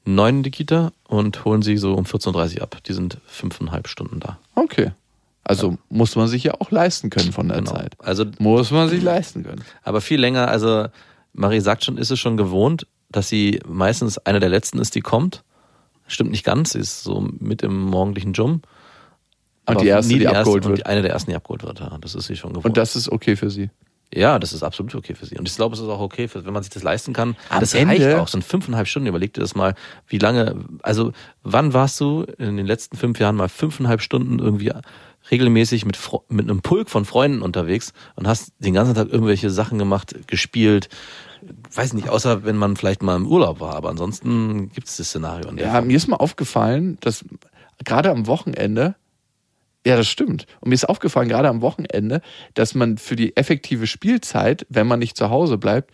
neun in die Kita und holen sie so um 14.30 Uhr ab. Die sind fünfeinhalb Stunden da. Okay. Also muss man sich ja auch leisten können von der Genau. Zeit. Also, Muss man sich leisten können. aber viel länger, also Marie sagt schon, ist es schon gewohnt, dass sie meistens eine der letzten ist, die kommt. Stimmt nicht ganz, sie ist so mit im morgendlichen Gym. Und Aber die erste, nie die abgeholt und wird. die- Eine der ersten, die abgeholt wird, ja. Das ist sie schon gewohnt. Und das ist okay für sie. Ja, das ist absolut okay für sie. Und ich glaube, es ist auch okay, für, wenn man sich das leisten kann. Am das Ende- reicht auch. So ein fünfeinhalb Stunden. Überleg dir das mal, wie lange, also wann warst du in den letzten fünf Jahren mal fünfeinhalb Stunden irgendwie regelmäßig mit, mit einem Pulk von Freunden unterwegs und hast den ganzen Tag irgendwelche Sachen gemacht, gespielt. Weiß nicht, außer wenn man vielleicht mal im Urlaub war, aber ansonsten gibt es das Szenario. Ja, Form. mir ist mal aufgefallen, dass gerade am Wochenende, ja, das stimmt. Und mir ist aufgefallen, gerade am Wochenende, dass man für die effektive Spielzeit, wenn man nicht zu Hause bleibt,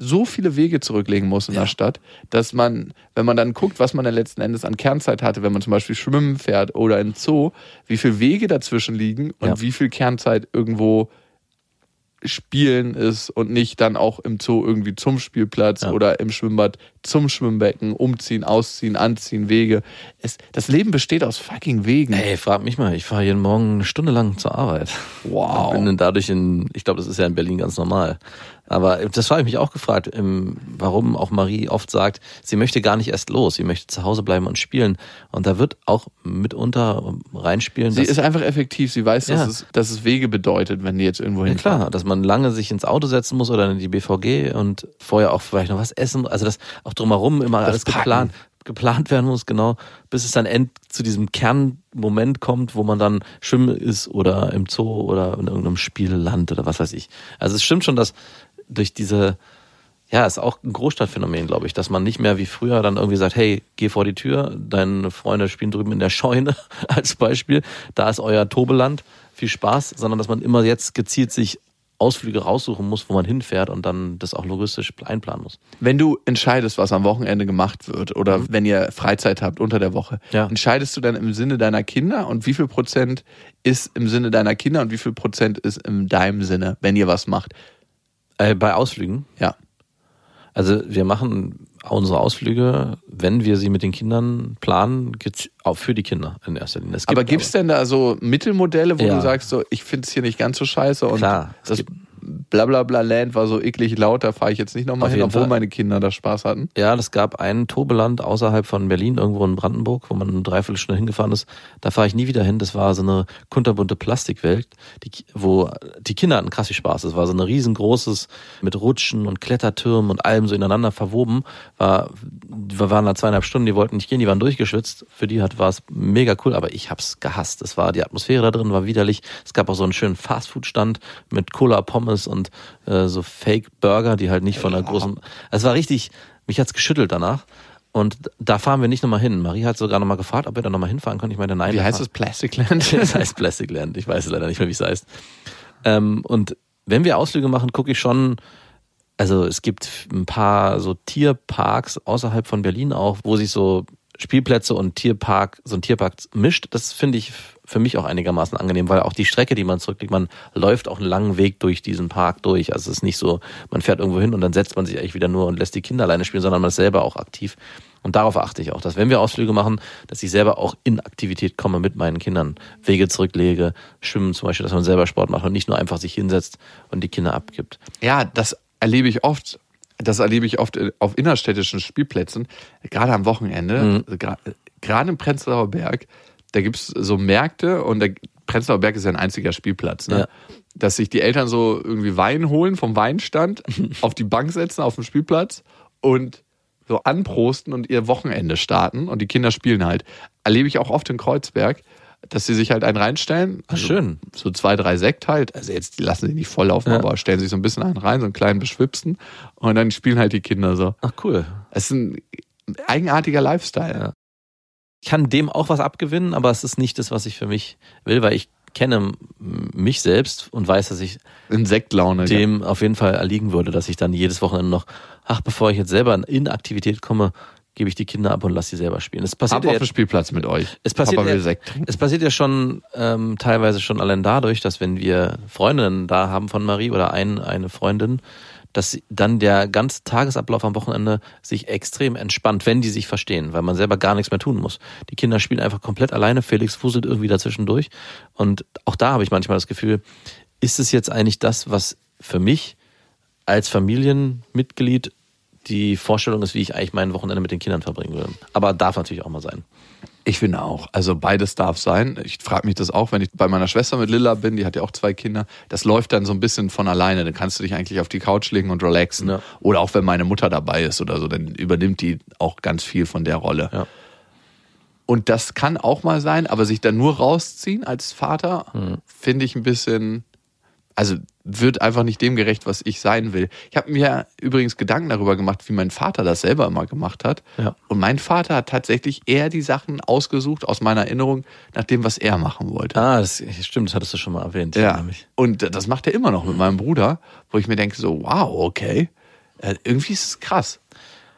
so viele Wege zurücklegen muss in der Stadt, dass man, wenn man dann guckt, was man dann letzten Endes an Kernzeit hatte, wenn man zum Beispiel schwimmen fährt oder in Zoo, wie viele Wege dazwischen liegen und Ja. wie viel Kernzeit irgendwo Spielen ist und nicht dann auch im Zoo irgendwie zum Spielplatz Ja. oder im Schwimmbad zum Schwimmbecken, umziehen, ausziehen, anziehen, Wege. Es, das Leben besteht aus fucking Wegen. Ey, frag mich mal, ich fahre jeden Morgen eine Stunde lang zur Arbeit. Wow. Bin dann dadurch in, ich glaube, das ist ja in Berlin ganz normal. Aber das habe ich mich auch gefragt, ähm, warum auch Marie oft sagt, sie möchte gar nicht erst los, sie möchte zu Hause bleiben und spielen. Und da wird auch mitunter reinspielen. Sie ist einfach effektiv. Sie weiß, dass, Ja. es, dass es Wege bedeutet, wenn die jetzt irgendwo ja, hinfahren. klar, dass man lange sich ins Auto setzen muss oder in die BVG und vorher auch vielleicht noch was essen. Also dass auch drumherum immer alles Packen. geplant, geplant werden muss, genau, bis es dann end zu diesem Kernmoment kommt, wo man dann schwimmen ist oder im Zoo oder in irgendeinem Spielland oder was weiß ich. Also es stimmt schon, dass durch diese ja, ist auch ein Großstadtphänomen, glaube ich, dass man nicht mehr wie früher dann irgendwie sagt, hey, geh vor die Tür, deine Freunde spielen drüben in der Scheune als Beispiel, da ist euer Tobeland, viel Spaß, sondern dass man immer jetzt gezielt sich Ausflüge raussuchen muss, wo man hinfährt und dann das auch logistisch einplanen muss. Wenn du entscheidest, was am Wochenende gemacht wird oder wenn ihr Freizeit habt unter der Woche, Ja. entscheidest du dann im Sinne deiner Kinder und wie viel Prozent ist im Sinne deiner Kinder und wie viel Prozent ist in deinem Sinne, wenn ihr was macht? Äh, bei Ausflügen, Ja. Also wir machen unsere Ausflüge, wenn wir sie mit den Kindern planen, auch für die Kinder in erster Linie. Es aber gibt's denn da so Mittelmodelle, wo Ja. du sagst, so, ich finde es hier nicht ganz so scheiße und Klar, es das gibt- Blablabla Land war so eklig laut, da fahre ich jetzt nicht nochmal hin, obwohl Fall. meine Kinder da Spaß hatten. Ja, es gab ein Tobeland außerhalb von Berlin, irgendwo in Brandenburg, wo man eine Dreiviertelstunde hingefahren ist. Da fahre ich nie wieder hin. Das war so eine kunterbunte Plastikwelt, die, wo die Kinder hatten krass viel Spaß. Es war so ein riesengroßes mit Rutschen und Klettertürmen und allem so ineinander verwoben. War, wir waren da zweieinhalb Stunden, die wollten nicht gehen, die waren durchgeschwitzt. Für die hat war es mega cool, aber ich hab's gehasst. Es war die Atmosphäre da drin war widerlich. Es gab auch so einen schönen Fastfood-Stand mit Cola, Pommes und äh, so Fake-Burger, die halt nicht von einer großen. Es war richtig, mich hat's geschüttelt danach. Und da fahren wir nicht nochmal hin. Marie hat sogar nochmal gefragt, ob wir da nochmal hinfahren können. Ich meinte, nein. Wie heißt das? Plastic Land? das heißt Plastic Land. Ich weiß leider nicht mehr, wie es heißt. Ähm, und wenn wir Ausflüge machen, gucke ich schon, also es gibt ein paar so Tierparks außerhalb von Berlin auch, wo sich so Spielplätze und Tierpark, so ein Tierpark mischt. Das finde ich für mich auch einigermaßen angenehm, weil auch die Strecke, die man zurücklegt, man läuft auch einen langen Weg durch diesen Park durch. Also es ist nicht so, man fährt irgendwo hin und dann setzt man sich eigentlich wieder nur und lässt die Kinder alleine spielen, sondern man ist selber auch aktiv. Und darauf achte ich auch, dass wenn wir Ausflüge machen, dass ich selber auch in Aktivität komme mit meinen Kindern. Wege zurücklege, schwimmen zum Beispiel, dass man selber Sport macht und nicht nur einfach sich hinsetzt und die Kinder abgibt. Ja, das erlebe ich oft. Das erlebe ich oft auf innerstädtischen Spielplätzen, gerade am Wochenende, Mhm. also gra- gerade im Prenzlauer Berg, da gibt's so Märkte und der Prenzlauer Berg ist ja ein einziger Spielplatz, ne? Ja. dass sich die Eltern so irgendwie Wein holen vom Weinstand, auf die Bank setzen auf dem Spielplatz und so anprosten und ihr Wochenende starten und die Kinder spielen halt. Erlebe ich auch oft in Kreuzberg, dass sie sich halt einen reinstellen. Also schön. So zwei, drei Sekt halt. Also jetzt die lassen sie nicht voll laufen, Ja. aber stellen sich so ein bisschen einen rein, so einen kleinen beschwipsten und dann spielen halt die Kinder so. Ach cool. Es ist ein eigenartiger Lifestyle. Ja. Ich kann dem auch was abgewinnen, aber es ist nicht das, was ich für mich will, weil ich kenne mich selbst und weiß, dass ich Insektlaune. dem auf jeden Fall erliegen würde, dass ich dann jedes Wochenende noch, ach, bevor ich jetzt selber in Aktivität komme, gebe ich die Kinder ab und lasse sie selber spielen. Es passiert Ab ja auf den Spielplatz mit euch. Es passiert, Papa will ja, Sekt es passiert ja schon ähm, teilweise schon allein dadurch, dass wenn wir Freundinnen da haben von Marie oder ein, eine Freundin, dass dann der ganze Tagesablauf am Wochenende sich extrem entspannt, wenn die sich verstehen, weil man selber gar nichts mehr tun muss. Die Kinder spielen einfach komplett alleine, Felix fuselt irgendwie dazwischen durch. Und auch da habe ich manchmal das Gefühl, ist es jetzt eigentlich das, was für mich als Familienmitglied die Vorstellung ist, wie ich eigentlich mein Wochenende mit den Kindern verbringen will. Aber darf natürlich auch mal sein. Ich finde auch. Also beides darf sein. Ich frage mich das auch, wenn ich bei meiner Schwester mit Lilla bin, die hat ja auch zwei Kinder. Das läuft dann so ein bisschen von alleine. Dann kannst du dich eigentlich auf die Couch legen und relaxen. Ja. Oder auch wenn meine Mutter dabei ist oder so, dann übernimmt die auch ganz viel von der Rolle. Ja. Und das kann auch mal sein, aber sich dann nur rausziehen als Vater, Hm. finde ich ein bisschen, also wird einfach nicht dem gerecht, was ich sein will. Ich habe mir übrigens Gedanken darüber gemacht, wie mein Vater das selber immer gemacht hat. Ja. Und mein Vater hat tatsächlich eher die Sachen ausgesucht aus meiner Erinnerung nach dem, was er machen wollte. Ah, das stimmt, das hattest du schon mal erwähnt. Ja. Und das macht er immer noch mit meinem Bruder, wo ich mir denke, so, wow, okay. Äh, irgendwie ist es krass.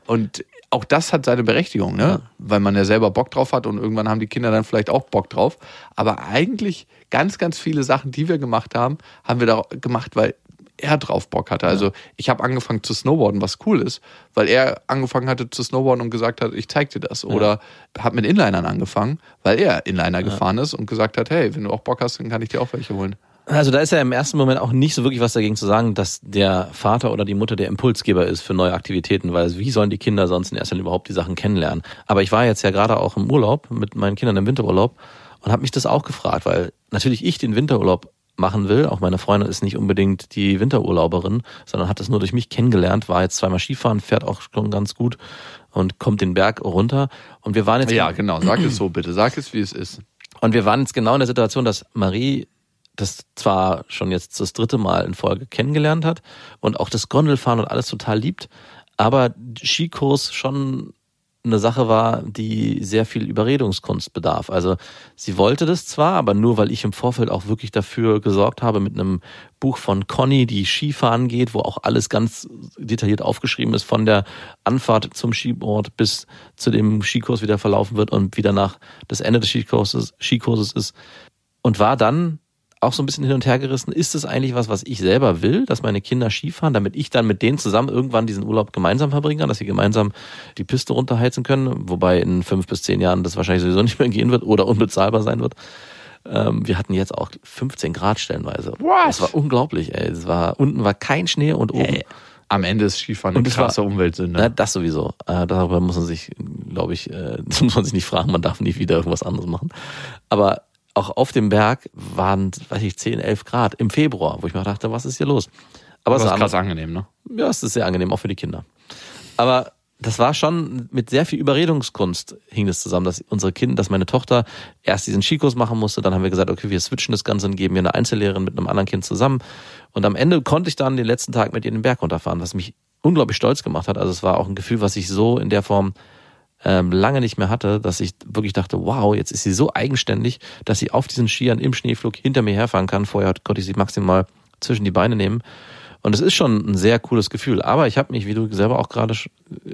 Und auch das hat seine Berechtigung, ne? Weil man ja selber Bock drauf hat und irgendwann haben die Kinder dann vielleicht auch Bock drauf. Aber eigentlich ganz, ganz viele Sachen, die wir gemacht haben, haben wir da gemacht, weil er drauf Bock hatte. Also ich habe angefangen zu snowboarden, was cool ist, weil er angefangen hatte zu snowboarden und gesagt hat, ich zeig dir das. Oder habe mit Inlinern angefangen, weil er Inliner gefahren ist und gesagt hat, hey, wenn du auch Bock hast, dann kann ich dir auch welche holen. Also da ist ja im ersten Moment auch nicht so wirklich was dagegen zu sagen, dass der Vater oder die Mutter der Impulsgeber ist für neue Aktivitäten, weil wie sollen die Kinder sonst in erster Linie überhaupt die Sachen kennenlernen? Aber ich war jetzt ja gerade auch im Urlaub mit meinen Kindern im Winterurlaub und habe mich das auch gefragt, weil natürlich ich den Winterurlaub machen will. Auch meine Freundin ist nicht unbedingt die Winterurlauberin, sondern hat das nur durch mich kennengelernt, war jetzt zweimal Skifahren, fährt auch schon ganz gut und kommt den Berg runter. Und wir waren jetzt Ja, genau. Sag es so bitte. Sag es, wie es ist. und wir waren jetzt genau in der Situation, dass Marie das zwar schon jetzt das dritte Mal in Folge kennengelernt hat und auch das Gondelfahren und alles total liebt, aber Skikurs schon eine Sache war, die sehr viel Überredungskunst bedarf. Also sie wollte das zwar, aber nur weil ich im Vorfeld auch wirklich dafür gesorgt habe mit einem Buch von Conny, die Skifahren geht, wo auch alles ganz detailliert aufgeschrieben ist, von der Anfahrt zum Skiboard bis zu dem Skikurs wieder verlaufen wird und wieder nach das Ende des Skikurses, Skikurses ist. Und war dann auch so ein bisschen hin und her gerissen. Ist es eigentlich was, was ich selber will, dass meine Kinder Skifahren, damit ich dann mit denen zusammen irgendwann diesen Urlaub gemeinsam verbringen kann, dass sie gemeinsam die Piste runterheizen können, wobei in fünf bis zehn Jahren das wahrscheinlich sowieso nicht mehr gehen wird oder unbezahlbar sein wird. Ähm, wir hatten jetzt auch 15 Grad stellenweise. What? Das war unglaublich, ey. Es war, unten war kein Schnee und oben. Ey, am Ende ist Skifahren Und eine krasse Umweltsünde. Na, das sowieso. Äh, darüber muss man sich, glaube ich, äh, das muss man sich nicht fragen, man darf nie wieder irgendwas anderes machen. Aber auch auf dem Berg waren, weiß ich, 10, 11 Grad im Februar, wo ich mir dachte, was ist hier los? Aber das es ist war krass angenehm, ne? ja, es ist sehr angenehm, auch für die Kinder. Aber das war schon mit sehr viel Überredungskunst hing es zusammen, dass unsere Kinder, dass meine Tochter erst diesen Skikurs machen musste, dann haben wir gesagt, okay, wir switchen das Ganze und geben ihr eine Einzellehrerin mit einem anderen Kind zusammen. Und am Ende konnte ich dann den letzten Tag mit ihr den Berg runterfahren, was mich unglaublich stolz gemacht hat. Also es war auch ein Gefühl, was ich so in der Form ähm, lange nicht mehr hatte, dass ich wirklich dachte, wow, jetzt ist sie so eigenständig, dass sie auf diesen Skiern im Schneeflug hinter mir herfahren kann. Vorher konnte ich sie maximal zwischen die Beine nehmen. Und es ist schon ein sehr cooles Gefühl. Aber ich habe mich, wie du selber auch gerade sch-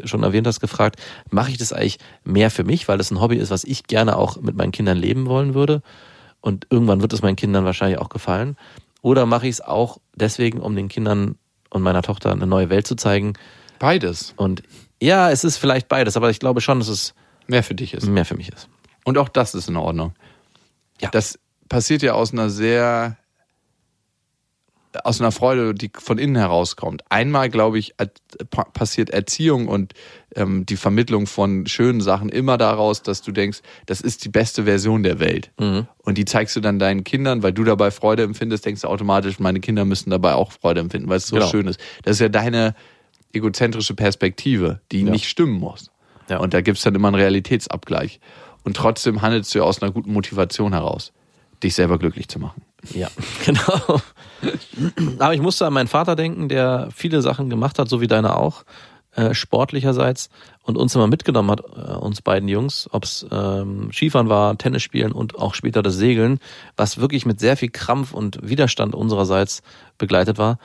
schon erwähnt hast, gefragt, mache ich das eigentlich mehr für mich, weil das ein Hobby ist, was ich gerne auch mit meinen Kindern leben wollen würde. Und irgendwann wird es meinen Kindern wahrscheinlich auch gefallen. Oder mache ich es auch deswegen, um den Kindern und meiner Tochter eine neue Welt zu zeigen. Beides. Und ja, es ist vielleicht beides, aber ich glaube schon, dass es Mehr für dich ist. mehr für mich ist. Und auch das ist in Ordnung. Ja. Das passiert ja aus einer sehr, aus einer Freude, die von innen herauskommt. Einmal, glaube ich, er- pa- passiert Erziehung und ähm, die Vermittlung von schönen Sachen immer daraus, dass du denkst, das ist die beste Version der Welt. Und die zeigst du dann deinen Kindern, weil du dabei Freude empfindest, denkst du automatisch, meine Kinder müssen dabei auch Freude empfinden, weil es so Genau. schön ist. Das ist ja deine egozentrische Perspektive, die Ja. nicht stimmen muss. Ja. Und da gibt's dann immer einen Realitätsabgleich. Und trotzdem handelst du ja aus einer guten Motivation heraus, dich selber glücklich zu machen. Ja, genau. Aber ich musste an meinen Vater denken, der viele Sachen gemacht hat, so wie deine auch, äh, sportlicherseits und uns immer mitgenommen hat, äh, uns beiden Jungs, ob's ähm, Skifahren war, Tennis spielen und auch später das Segeln, was wirklich mit sehr viel Krampf und Widerstand unsererseits begleitet war.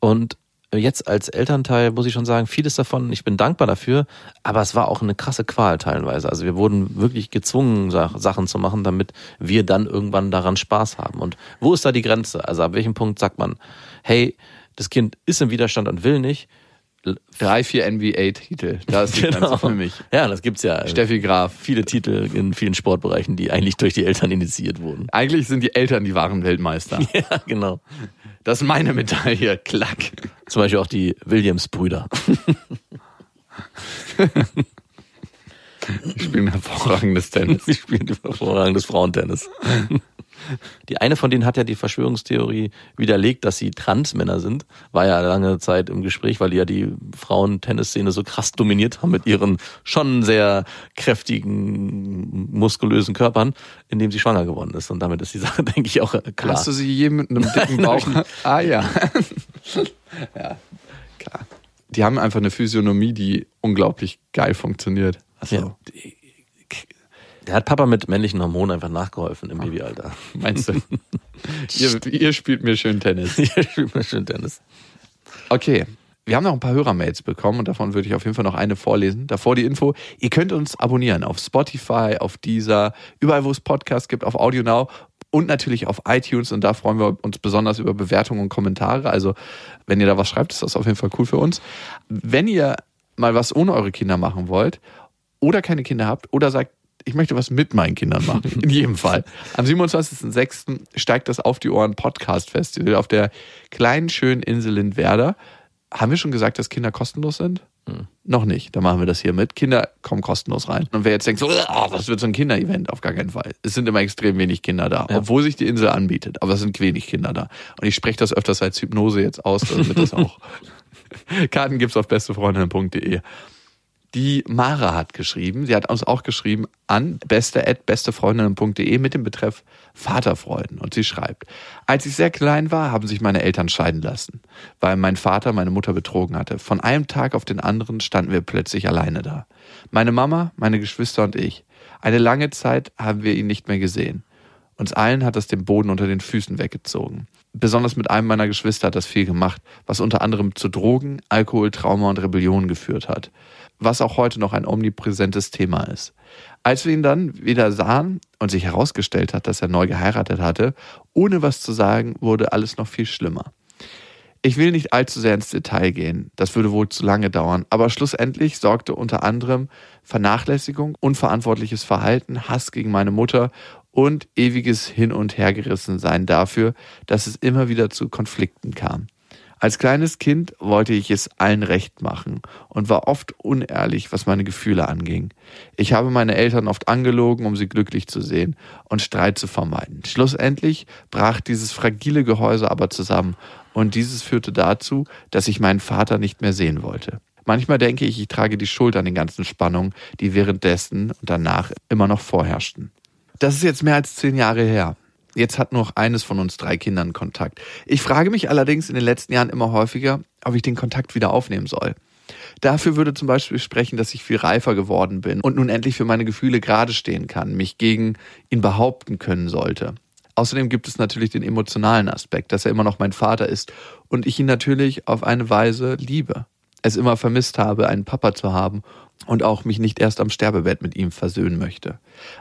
Und jetzt als Elternteil muss ich schon sagen, vieles davon, ich bin dankbar dafür, aber es war auch eine krasse Qual teilweise. Also wir wurden wirklich gezwungen, Sa- Sachen zu machen, damit wir dann irgendwann daran Spaß haben. Und wo ist da die Grenze? Also ab welchem Punkt sagt man, hey, das Kind ist im Widerstand und will nicht. Drei, vier NBA-Titel, da ist die Grenze für mich. Ja, das gibt's ja. Steffi Graf. Viele Titel in vielen Sportbereichen, die eigentlich durch die Eltern initiiert wurden. Eigentlich sind die Eltern die wahren Weltmeister. Ja, genau. Das ist meine Medaille. Klack. Zum Beispiel auch die Williams-Brüder. Die spielen hervorragendes Tennis. Die spielen hervorragendes Frauentennis. Die eine von denen hat ja die Verschwörungstheorie widerlegt, dass sie Transmänner sind. War ja lange Zeit im Gespräch, weil die ja die Frauentennisszene so krass dominiert haben mit ihren schon sehr kräftigen, muskulösen Körpern, indem sie schwanger geworden ist. Und damit ist die Sache, denke ich, auch klar. Hast du sie je mit einem dicken Bauch? ah ja. ja, klar. Die haben einfach eine Physiognomie, die unglaublich geil funktioniert. Also, Ja. Der hat Papa mit männlichen Hormonen einfach nachgeholfen im Babyalter. meinst du? ihr, ihr spielt mir schön Tennis. Hier spielt man schön Tennis. Okay. Wir haben noch ein paar Hörermails bekommen und davon würde ich auf jeden Fall noch eine vorlesen. Davor die Info. Ihr könnt uns abonnieren auf Spotify, auf Deezer, überall wo es Podcasts gibt, auf Audio Now und natürlich auf iTunes und da freuen wir uns besonders über Bewertungen und Kommentare. Also wenn ihr da was schreibt, ist das auf jeden Fall cool für uns. Wenn ihr mal was ohne eure Kinder machen wollt oder keine Kinder habt oder sagt, ich möchte was mit meinen Kindern machen. In jedem Fall. Am 27.06. steigt das Auf die Ohren Podcast Festival auf der kleinen, schönen Insel Lindwerder. Haben wir schon gesagt, dass Kinder kostenlos sind? Noch nicht. Da machen wir das hier mit. Kinder kommen kostenlos rein. Und wer jetzt denkt, so, oh, was wird so ein Kinderevent? Auf gar keinen Fall. Es sind immer extrem wenig Kinder da, obwohl sich die Insel anbietet. Aber es sind wenig Kinder da. Und ich spreche das öfters als Hypnose jetzt aus, damit das auch. Karten gibt's auf bestefreundinnen.de. Die Mara hat geschrieben, sie hat uns auch geschrieben an beste@bestefreundinnen.de mit dem Betreff Vaterfreuden und sie schreibt: Als ich sehr klein war, haben sich meine Eltern scheiden lassen, weil mein Vater meine Mutter betrogen hatte. Von einem Tag auf den anderen standen wir plötzlich alleine da. Meine Mama, meine Geschwister und ich. Eine lange Zeit haben wir ihn nicht mehr gesehen. Uns allen hat es den Boden unter den Füßen weggezogen. Besonders mit einem meiner Geschwister hat das viel gemacht, was unter anderem zu Drogen, Alkohol, Trauma und Rebellion geführt hat. Was auch heute noch ein omnipräsentes Thema ist. Als wir ihn dann wieder sahen und sich herausgestellt hat, dass er neu geheiratet hatte, ohne was zu sagen, wurde alles noch viel schlimmer. Ich will nicht allzu sehr ins Detail gehen, das würde wohl zu lange dauern, aber schlussendlich sorgte unter anderem Vernachlässigung, unverantwortliches Verhalten, Hass gegen meine Mutter und ewiges Hin- und Hergerissensein dafür, dass es immer wieder zu Konflikten kam. Als kleines Kind wollte ich es allen recht machen und war oft unehrlich, was meine Gefühle anging. Ich habe meine Eltern oft angelogen, um sie glücklich zu sehen und Streit zu vermeiden. Schlussendlich brach dieses fragile Gehäuse aber zusammen und dieses führte dazu, dass ich meinen Vater nicht mehr sehen wollte. Manchmal denke ich, ich trage die Schuld an den ganzen Spannungen, die währenddessen und danach immer noch vorherrschten. Das ist jetzt mehr als zehn Jahre her. Jetzt hat noch eines von uns drei Kindern Kontakt. Ich frage mich allerdings in den letzten Jahren immer häufiger, ob ich den Kontakt wieder aufnehmen soll. Dafür würde zum Beispiel sprechen, dass ich viel reifer geworden bin und nun endlich für meine Gefühle gerade stehen kann, mich gegen ihn behaupten können sollte. Außerdem gibt es natürlich den emotionalen Aspekt, dass er immer noch mein Vater ist und ich ihn natürlich auf eine Weise liebe. Es immer vermisst habe, einen Papa zu haben und auch mich nicht erst am Sterbebett mit ihm versöhnen möchte.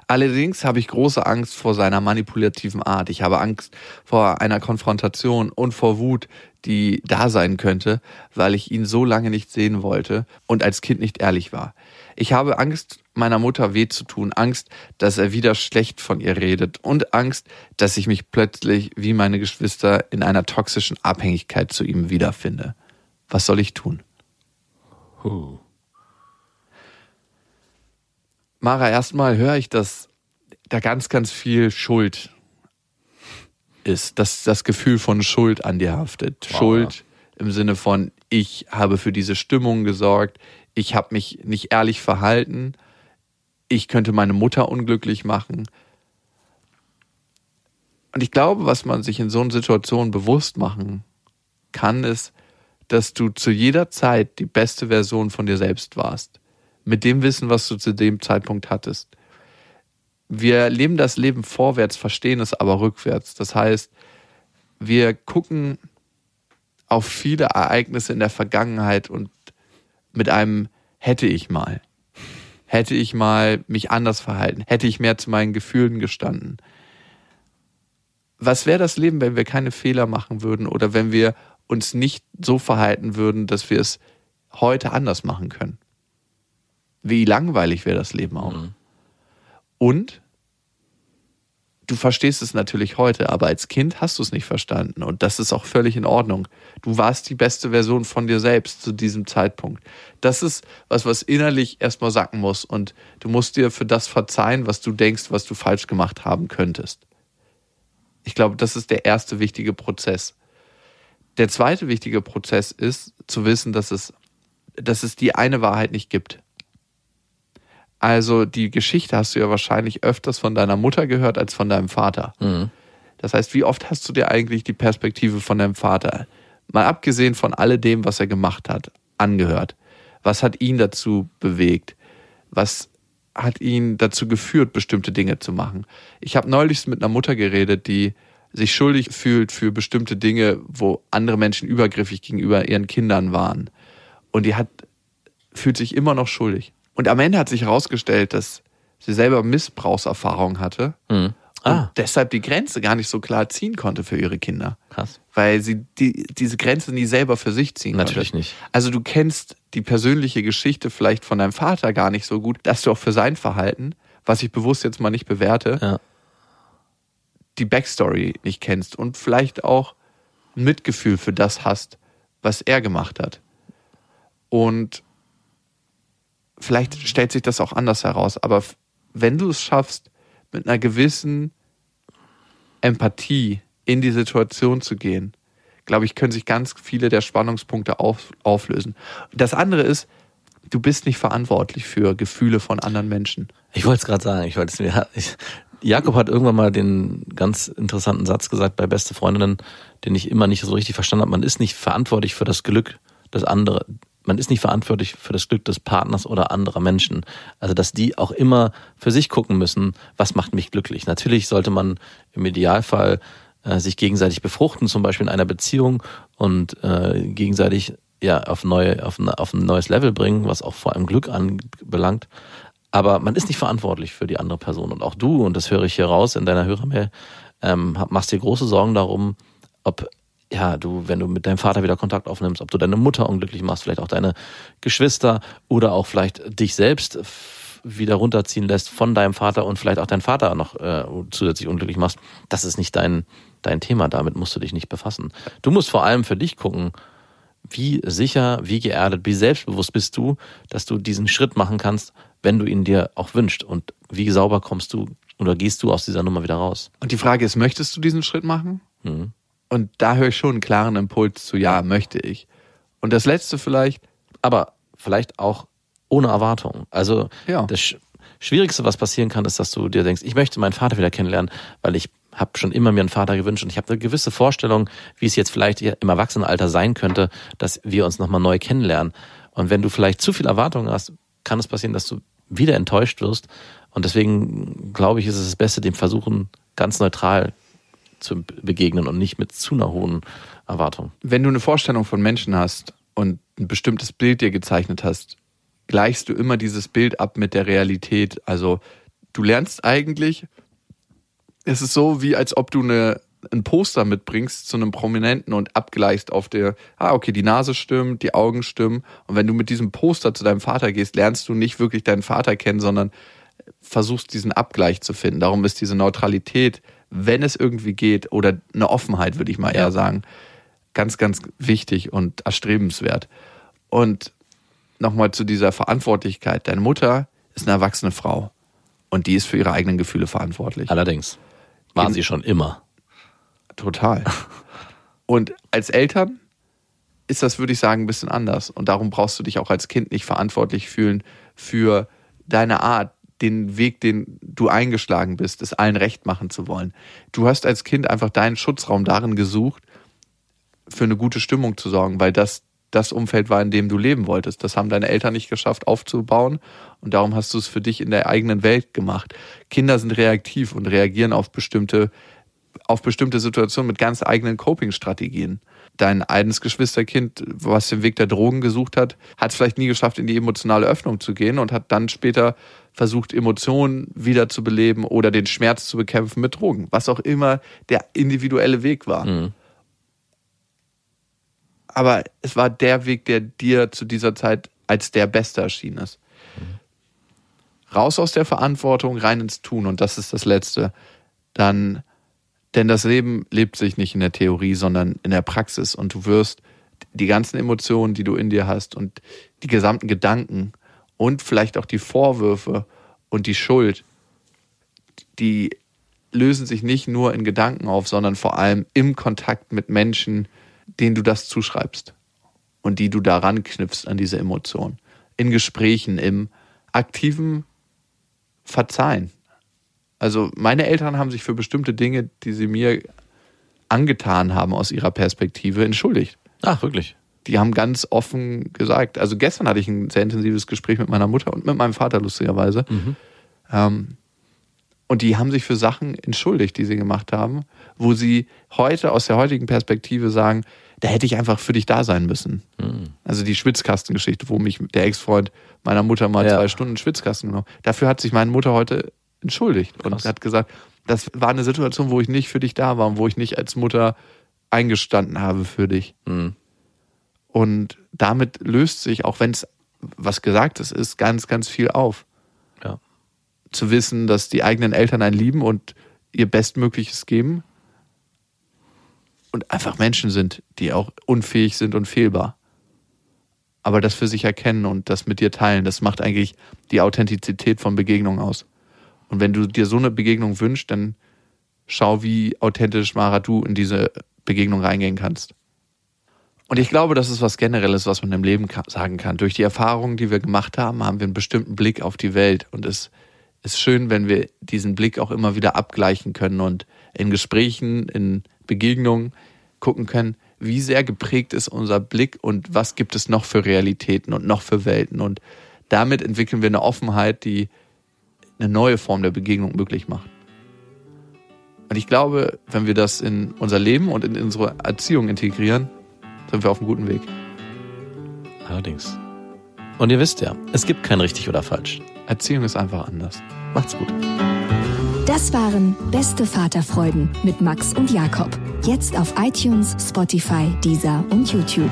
Allerdings habe ich große Angst vor seiner manipulativen Art. Ich habe Angst vor einer Konfrontation und vor Wut, die da sein könnte, weil ich ihn so lange nicht sehen wollte und als Kind nicht ehrlich war. Ich habe Angst, meiner Mutter weh zu tun, Angst, dass er wieder schlecht von ihr redet und Angst, dass ich mich plötzlich wie meine Geschwister in einer toxischen Abhängigkeit zu ihm wiederfinde. Was soll ich tun? Huh. Mara, erstmal höre ich, dass da ganz, ganz viel Schuld ist, dass das Gefühl von Schuld an dir haftet. Wow. Schuld im Sinne von, ich habe für diese Stimmung gesorgt, ich habe mich nicht ehrlich verhalten, ich könnte meine Mutter unglücklich machen. Und ich glaube, was man sich in so einer Situation bewusst machen kann, ist, dass du zu jeder Zeit die beste Version von dir selbst warst mit dem Wissen, was du zu dem Zeitpunkt hattest. Wir leben das Leben vorwärts, verstehen es aber rückwärts. Das heißt, wir gucken auf viele Ereignisse in der Vergangenheit und mit einem hätte ich mal. Hätte ich mal mich anders verhalten, hätte ich mehr zu meinen Gefühlen gestanden. Was wäre das Leben, wenn wir keine Fehler machen würden oder wenn wir uns nicht so verhalten würden, dass wir es heute anders machen können? Wie langweilig wäre das Leben auch. Mhm. Und du verstehst es natürlich heute, aber als Kind hast du es nicht verstanden. Und das ist auch völlig in Ordnung. Du warst die beste Version von dir selbst zu diesem Zeitpunkt. Das ist was, was innerlich erstmal sacken muss. Und du musst dir für das verzeihen, was du denkst, was du falsch gemacht haben könntest. Ich glaube, das ist der erste wichtige Prozess. Der zweite wichtige Prozess ist zu wissen, dass es, dass es die eine Wahrheit nicht gibt. Also die Geschichte hast du ja wahrscheinlich öfters von deiner Mutter gehört als von deinem Vater. Mhm. Das heißt, wie oft hast du dir eigentlich die Perspektive von deinem Vater, mal abgesehen von alledem, was er gemacht hat, angehört? Was hat ihn dazu bewegt? Was hat ihn dazu geführt, bestimmte Dinge zu machen? Ich habe neulich mit einer Mutter geredet, die sich schuldig fühlt für bestimmte Dinge, wo andere Menschen übergriffig gegenüber ihren Kindern waren. Und die hat, fühlt sich immer noch schuldig. Und am Ende hat sich herausgestellt, dass sie selber Missbrauchserfahrung hatte Mhm. und Ah, deshalb die Grenze gar nicht so klar ziehen konnte für ihre Kinder. krass. Weil sie die, diese Grenze nie selber für sich ziehen Natürlich konnte. nicht. Also du kennst die persönliche Geschichte vielleicht von deinem Vater gar nicht so gut, dass du auch für sein Verhalten, was ich bewusst jetzt mal nicht bewerte, Ja. die Backstory nicht kennst und vielleicht auch ein Mitgefühl für das hast, was er gemacht hat. Und vielleicht stellt sich das auch anders heraus, aber wenn du es schaffst, mit einer gewissen Empathie in die Situation zu gehen, glaube ich, können sich ganz viele der Spannungspunkte auf, auflösen. Das andere ist, du bist nicht verantwortlich für Gefühle von anderen Menschen. Ich wollte es gerade sagen, ich wollte es mir. Ich, Jakob hat irgendwann mal den ganz interessanten Satz gesagt bei Beste Freundinnen, den ich immer nicht so richtig verstanden habe. Man ist nicht verantwortlich für das Glück des anderen. Man ist nicht verantwortlich für das Glück des Partners oder anderer Menschen. Also, dass die auch immer für sich gucken müssen, was macht mich glücklich. Natürlich sollte man im Idealfall äh, sich gegenseitig befruchten, zum Beispiel in einer Beziehung und äh, gegenseitig ja auf neue, auf, ein- auf ein neues Level bringen, was auch vor allem Glück anbelangt. Aber man ist nicht verantwortlich für die andere Person. Und auch du, und das höre ich hier raus in deiner Hörermail, ähm, machst dir große Sorgen darum, ob ja, du, wenn du mit deinem Vater wieder Kontakt aufnimmst, ob du deine Mutter unglücklich machst, vielleicht auch deine Geschwister oder auch vielleicht dich selbst wieder runterziehen lässt von deinem Vater und vielleicht auch deinen Vater noch äh, zusätzlich unglücklich machst. Das ist nicht dein, dein Thema, damit musst du dich nicht befassen. Du musst vor allem für dich gucken, wie sicher, wie geerdet, wie selbstbewusst bist du, dass du diesen Schritt machen kannst, wenn du ihn dir auch wünschst und wie sauber kommst du oder gehst du aus dieser Nummer wieder raus. Und die Frage ist, möchtest du diesen Schritt machen? Mhm. Und da höre ich schon einen klaren Impuls zu, ja, möchte ich. Und das letzte vielleicht, aber vielleicht auch ohne Erwartung. Also Ja. das Sch- Schwierigste, was passieren kann, ist, dass du dir denkst, ich möchte meinen Vater wieder kennenlernen, weil ich habe schon immer mir einen Vater gewünscht und ich habe eine gewisse Vorstellung, wie es jetzt vielleicht im Erwachsenenalter sein könnte, dass wir uns nochmal neu kennenlernen. Und wenn du vielleicht zu viel Erwartungen hast, kann es passieren, dass du wieder enttäuscht wirst. Und deswegen glaube ich, ist es das Beste, dem Versuchen ganz neutral zu begegnen und nicht mit zu einer hohen Erwartung. wenn du eine Vorstellung von Menschen hast und ein bestimmtes Bild dir gezeichnet hast, gleichst du immer dieses Bild ab mit der Realität. Also du lernst eigentlich, es ist so, wie als ob du eine, ein Poster mitbringst zu einem Prominenten und abgleichst auf der, ah, okay, die Nase stimmt, die Augen stimmen. Und wenn du mit diesem Poster zu deinem Vater gehst, lernst du nicht wirklich deinen Vater kennen, sondern versuchst diesen Abgleich zu finden. Darum ist diese Neutralität, wenn es irgendwie geht, oder eine Offenheit, würde ich mal eher sagen, ganz, ganz wichtig und erstrebenswert. Und nochmal zu dieser Verantwortlichkeit. Deine Mutter ist eine erwachsene Frau und die ist für ihre eigenen Gefühle verantwortlich. Allerdings war In- sie schon immer. Total. Und als Eltern ist das, würde ich sagen, ein bisschen anders. Und darum brauchst du dich auch als Kind nicht verantwortlich fühlen für deine Art, den Weg, den du eingeschlagen bist, es allen recht machen zu wollen. Du hast als Kind einfach deinen Schutzraum darin gesucht, für eine gute Stimmung zu sorgen, weil das das Umfeld war, in dem du leben wolltest. Das haben deine Eltern nicht geschafft aufzubauen und darum hast du es für dich in der eigenen Welt gemacht. Kinder sind reaktiv und reagieren auf bestimmte auf bestimmte Situationen mit ganz eigenen Coping-Strategien. Dein eines Geschwisterkind, was den Weg der Drogen gesucht hat, hat es vielleicht nie geschafft, in die emotionale Öffnung zu gehen und hat dann später versucht, Emotionen wieder zu beleben oder den Schmerz zu bekämpfen mit Drogen. Was auch immer der individuelle Weg war. Mhm. Aber es war der Weg, der dir zu dieser Zeit als der beste erschienen ist. Raus aus der Verantwortung, rein ins Tun. Und das ist das Letzte. Dann, denn das Leben lebt sich nicht in der Theorie, sondern in der Praxis. Und du wirst die ganzen Emotionen, die du in dir hast und die gesamten Gedanken und vielleicht auch die Vorwürfe und die Schuld, die lösen sich nicht nur in Gedanken auf, sondern vor allem im Kontakt mit Menschen, denen du das zuschreibst und die du daran knüpfst an diese Emotion. In Gesprächen, im aktiven Verzeihen. Also meine Eltern haben sich für bestimmte Dinge, die sie mir angetan haben aus ihrer Perspektive, entschuldigt. Ach, wirklich. Die haben ganz offen gesagt, also gestern hatte ich ein sehr intensives Gespräch mit meiner Mutter und mit meinem Vater lustigerweise. Ähm, und die haben sich für Sachen entschuldigt, die sie gemacht haben, wo sie heute aus der heutigen Perspektive sagen, da hätte ich einfach für dich da sein müssen. Also die Schwitzkastengeschichte, wo mich der Ex-Freund meiner Mutter mal Ja. zwei Stunden Schwitzkasten genommen. Dafür hat sich meine Mutter heute entschuldigt und Krass. hat gesagt, das war eine Situation, wo ich nicht für dich da war und wo ich nicht als Mutter eingestanden habe für dich. Mhm. Und damit löst sich, auch wenn es was Gesagtes ist, ganz, ganz viel auf. Ja. Zu wissen, dass die eigenen Eltern einen lieben und ihr Bestmögliches geben und einfach Menschen sind, die auch unfähig sind und fehlbar. Aber das für sich erkennen und das mit dir teilen, das macht eigentlich die Authentizität von Begegnungen aus. Und wenn du dir so eine Begegnung wünschst, dann schau, wie authentisch, Mara, du in diese Begegnung reingehen kannst. Und ich glaube, das ist was Generelles, was man im Leben sagen kann. Durch die Erfahrungen, die wir gemacht haben, haben wir einen bestimmten Blick auf die Welt. Und es ist schön, wenn wir diesen Blick auch immer wieder abgleichen können und in Gesprächen, in Begegnungen gucken können, wie sehr geprägt ist unser Blick und was gibt es noch für Realitäten und noch für Welten. Und damit entwickeln wir eine Offenheit, die eine neue Form der Begegnung möglich macht. Und ich glaube, wenn wir das in unser Leben und in unsere Erziehung integrieren, sind wir auf einem guten Weg. Allerdings. Und ihr wisst ja, es gibt kein richtig oder falsch. Erziehung ist einfach anders. Macht's gut. Das waren Beste Vaterfreuden mit Max und Jakob. Jetzt auf iTunes, Spotify, Deezer und YouTube.